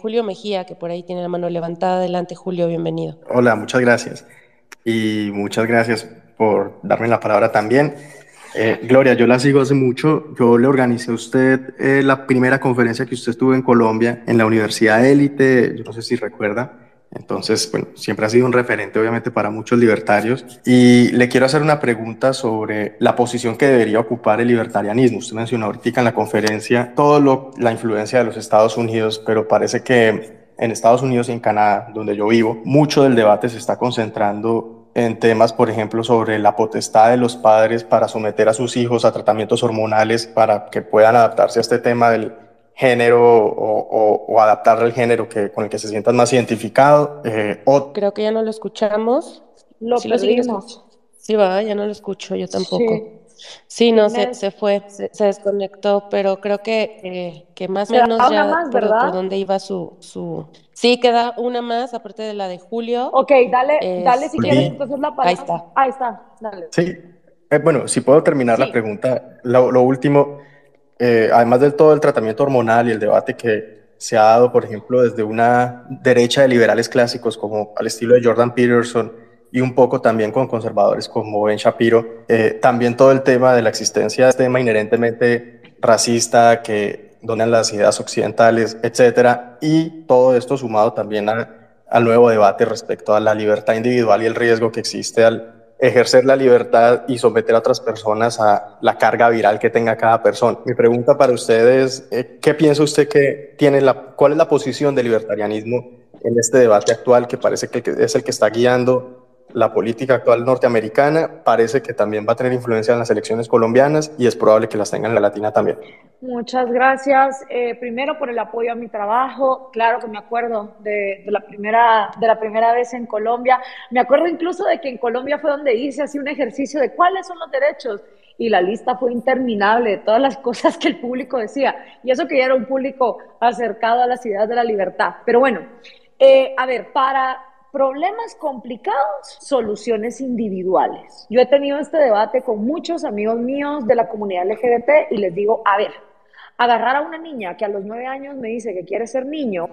Julio Mejía, que por ahí tiene la mano levantada. Adelante, Julio, bienvenido. Hola, muchas gracias. Y muchas gracias por darme la palabra también. Gloria, yo la sigo hace mucho. Yo le organicé a usted la primera conferencia que usted estuvo en Colombia, en la Universidad Élite, yo no sé si recuerda. Entonces, bueno, siempre ha sido un referente obviamente para muchos libertarios. Y le quiero hacer una pregunta sobre la posición que debería ocupar el libertarianismo. Usted mencionó ahorita en la conferencia todo la influencia de los Estados Unidos, pero parece que en Estados Unidos y en Canadá, donde yo vivo, mucho del debate se está concentrando en temas, por ejemplo, sobre la potestad de los padres para someter a sus hijos a tratamientos hormonales para que puedan adaptarse a este tema del género o, o, adaptarle al género que, con el que se sientan más identificado. Eh, Creo que ya no lo escuchamos. Lo sí perdimos. sí, va, ya no lo escucho, yo tampoco. Sí, no, se, se, fue, se, desconectó, pero creo que, eh, que más o menos ya más, por, por, dónde iba su, su... Sí, queda una más, aparte de la de Julio. Ok, dale, dale si quieres, entonces la palabra. Ahí está. Ahí está, dale. Sí, eh, bueno, si puedo terminar la pregunta, lo, lo último, eh, además de todo el tratamiento hormonal y el debate que se ha dado, por ejemplo, desde una derecha de liberales clásicos como al estilo de Jordan Peterson y un poco también con conservadores como Ben Shapiro, eh, también todo el tema de la existencia de este tema inherentemente racista que donan las ideas occidentales, etcétera, y todo esto sumado también al nuevo debate respecto a la libertad individual y el riesgo que existe al ejercer la libertad y someter a otras personas a la carga viral que tenga cada persona. Mi pregunta para ustedes, eh, ¿qué piensa usted que tiene la, cuál es la posición del libertarianismo en este debate actual que parece que es el que está guiando la política actual norteamericana parece que también va a tener influencia en las elecciones colombianas y es probable que las tenga en la latina también. Muchas gracias. Eh, primero por el apoyo a mi trabajo. Claro que me acuerdo de, la primera, de la primera vez en Colombia. Me acuerdo incluso de que en Colombia fue donde hice así un ejercicio de cuáles son los derechos y la lista fue interminable de todas las cosas que el público decía. Y eso que ya era un público acercado a las ideas de la libertad. Pero bueno, Eh, a ver, para problemas complicados, soluciones individuales. Yo he tenido este debate con muchos amigos míos de la comunidad LGBT y les digo, a ver, agarrar a una niña que a los nueve años me dice que quiere ser niño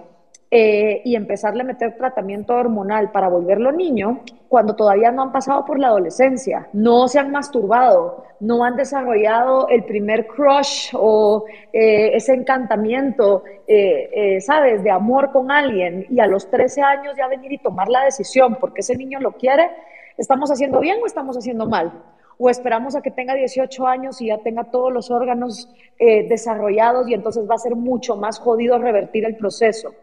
eh, y empezarle a meter tratamiento hormonal para volverlo niño, cuando todavía no han pasado por la adolescencia, no se han masturbado, no han desarrollado el primer crush o eh, ese encantamiento, eh, ¿sabes?, de amor con alguien y a los 13 años ya venir y tomar la decisión porque ese niño lo quiere, ¿estamos haciendo bien o estamos haciendo mal? o esperamos a que tenga 18 años y ya tenga todos los órganos desarrollados y entonces va a ser mucho más jodido revertir el proceso.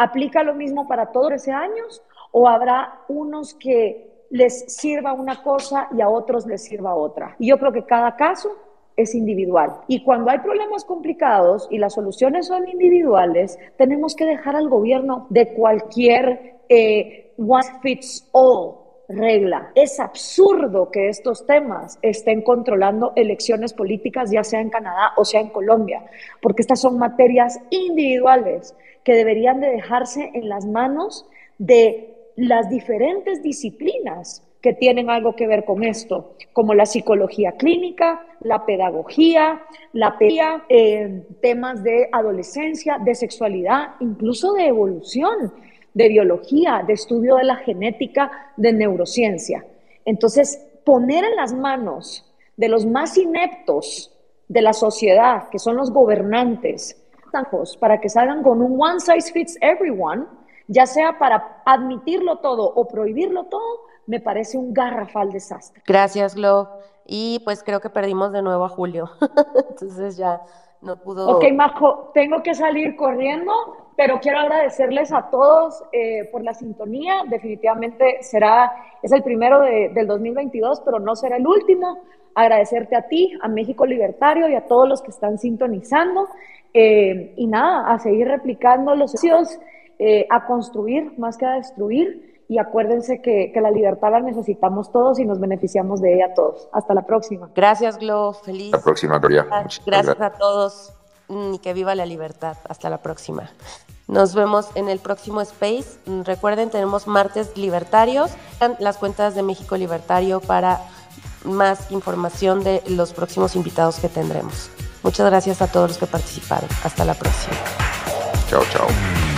¿Aplica lo mismo para todos ese años o habrá unos que les sirva una cosa y a otros les sirva otra? Y yo creo que cada caso es individual. Y cuando hay problemas complicados y las soluciones son individuales, tenemos que dejar al gobierno de cualquier eh, one fits all regla. Es absurdo que estos temas estén controlando elecciones políticas, ya sea en Canadá o sea en Colombia, porque estas son materias individuales que deberían de dejarse en las manos de las diferentes disciplinas que tienen algo que ver con esto, como la psicología clínica, la pedagogía, la pedagogía, eh, temas de adolescencia, de sexualidad, incluso de evolución, de biología, de estudio de la genética, de neurociencia. Entonces, poner en las manos de los más ineptos de la sociedad, que son los gobernantes, para que salgan con un one size fits everyone, ya sea para admitirlo todo o prohibirlo todo, me parece un garrafal desastre. Gracias, Glo. Y pues creo que perdimos de nuevo a Julio. Entonces ya no pudo. Ok, Majo, tengo que salir corriendo, pero quiero agradecerles a todos eh, por la sintonía. Definitivamente será, es el primero del 2022, pero no será el último. Agradecerte a ti, a México Libertario y a todos los que están sintonizando. Eh, y nada, a seguir replicando los hechos, eh, a construir más que a destruir. Y acuérdense que, que, la libertad la necesitamos todos y nos beneficiamos de ella todos. Hasta la próxima. Gracias, Glo. Feliz. La próxima, Gloria. Gracias, gracias a todos y que viva la libertad. Hasta la próxima. Nos vemos en el próximo Space. Recuerden, tenemos martes libertarios, las cuentas de México Libertario para más información de los próximos invitados que tendremos. Muchas gracias a todos los que participaron. Hasta la próxima. Chao, chao.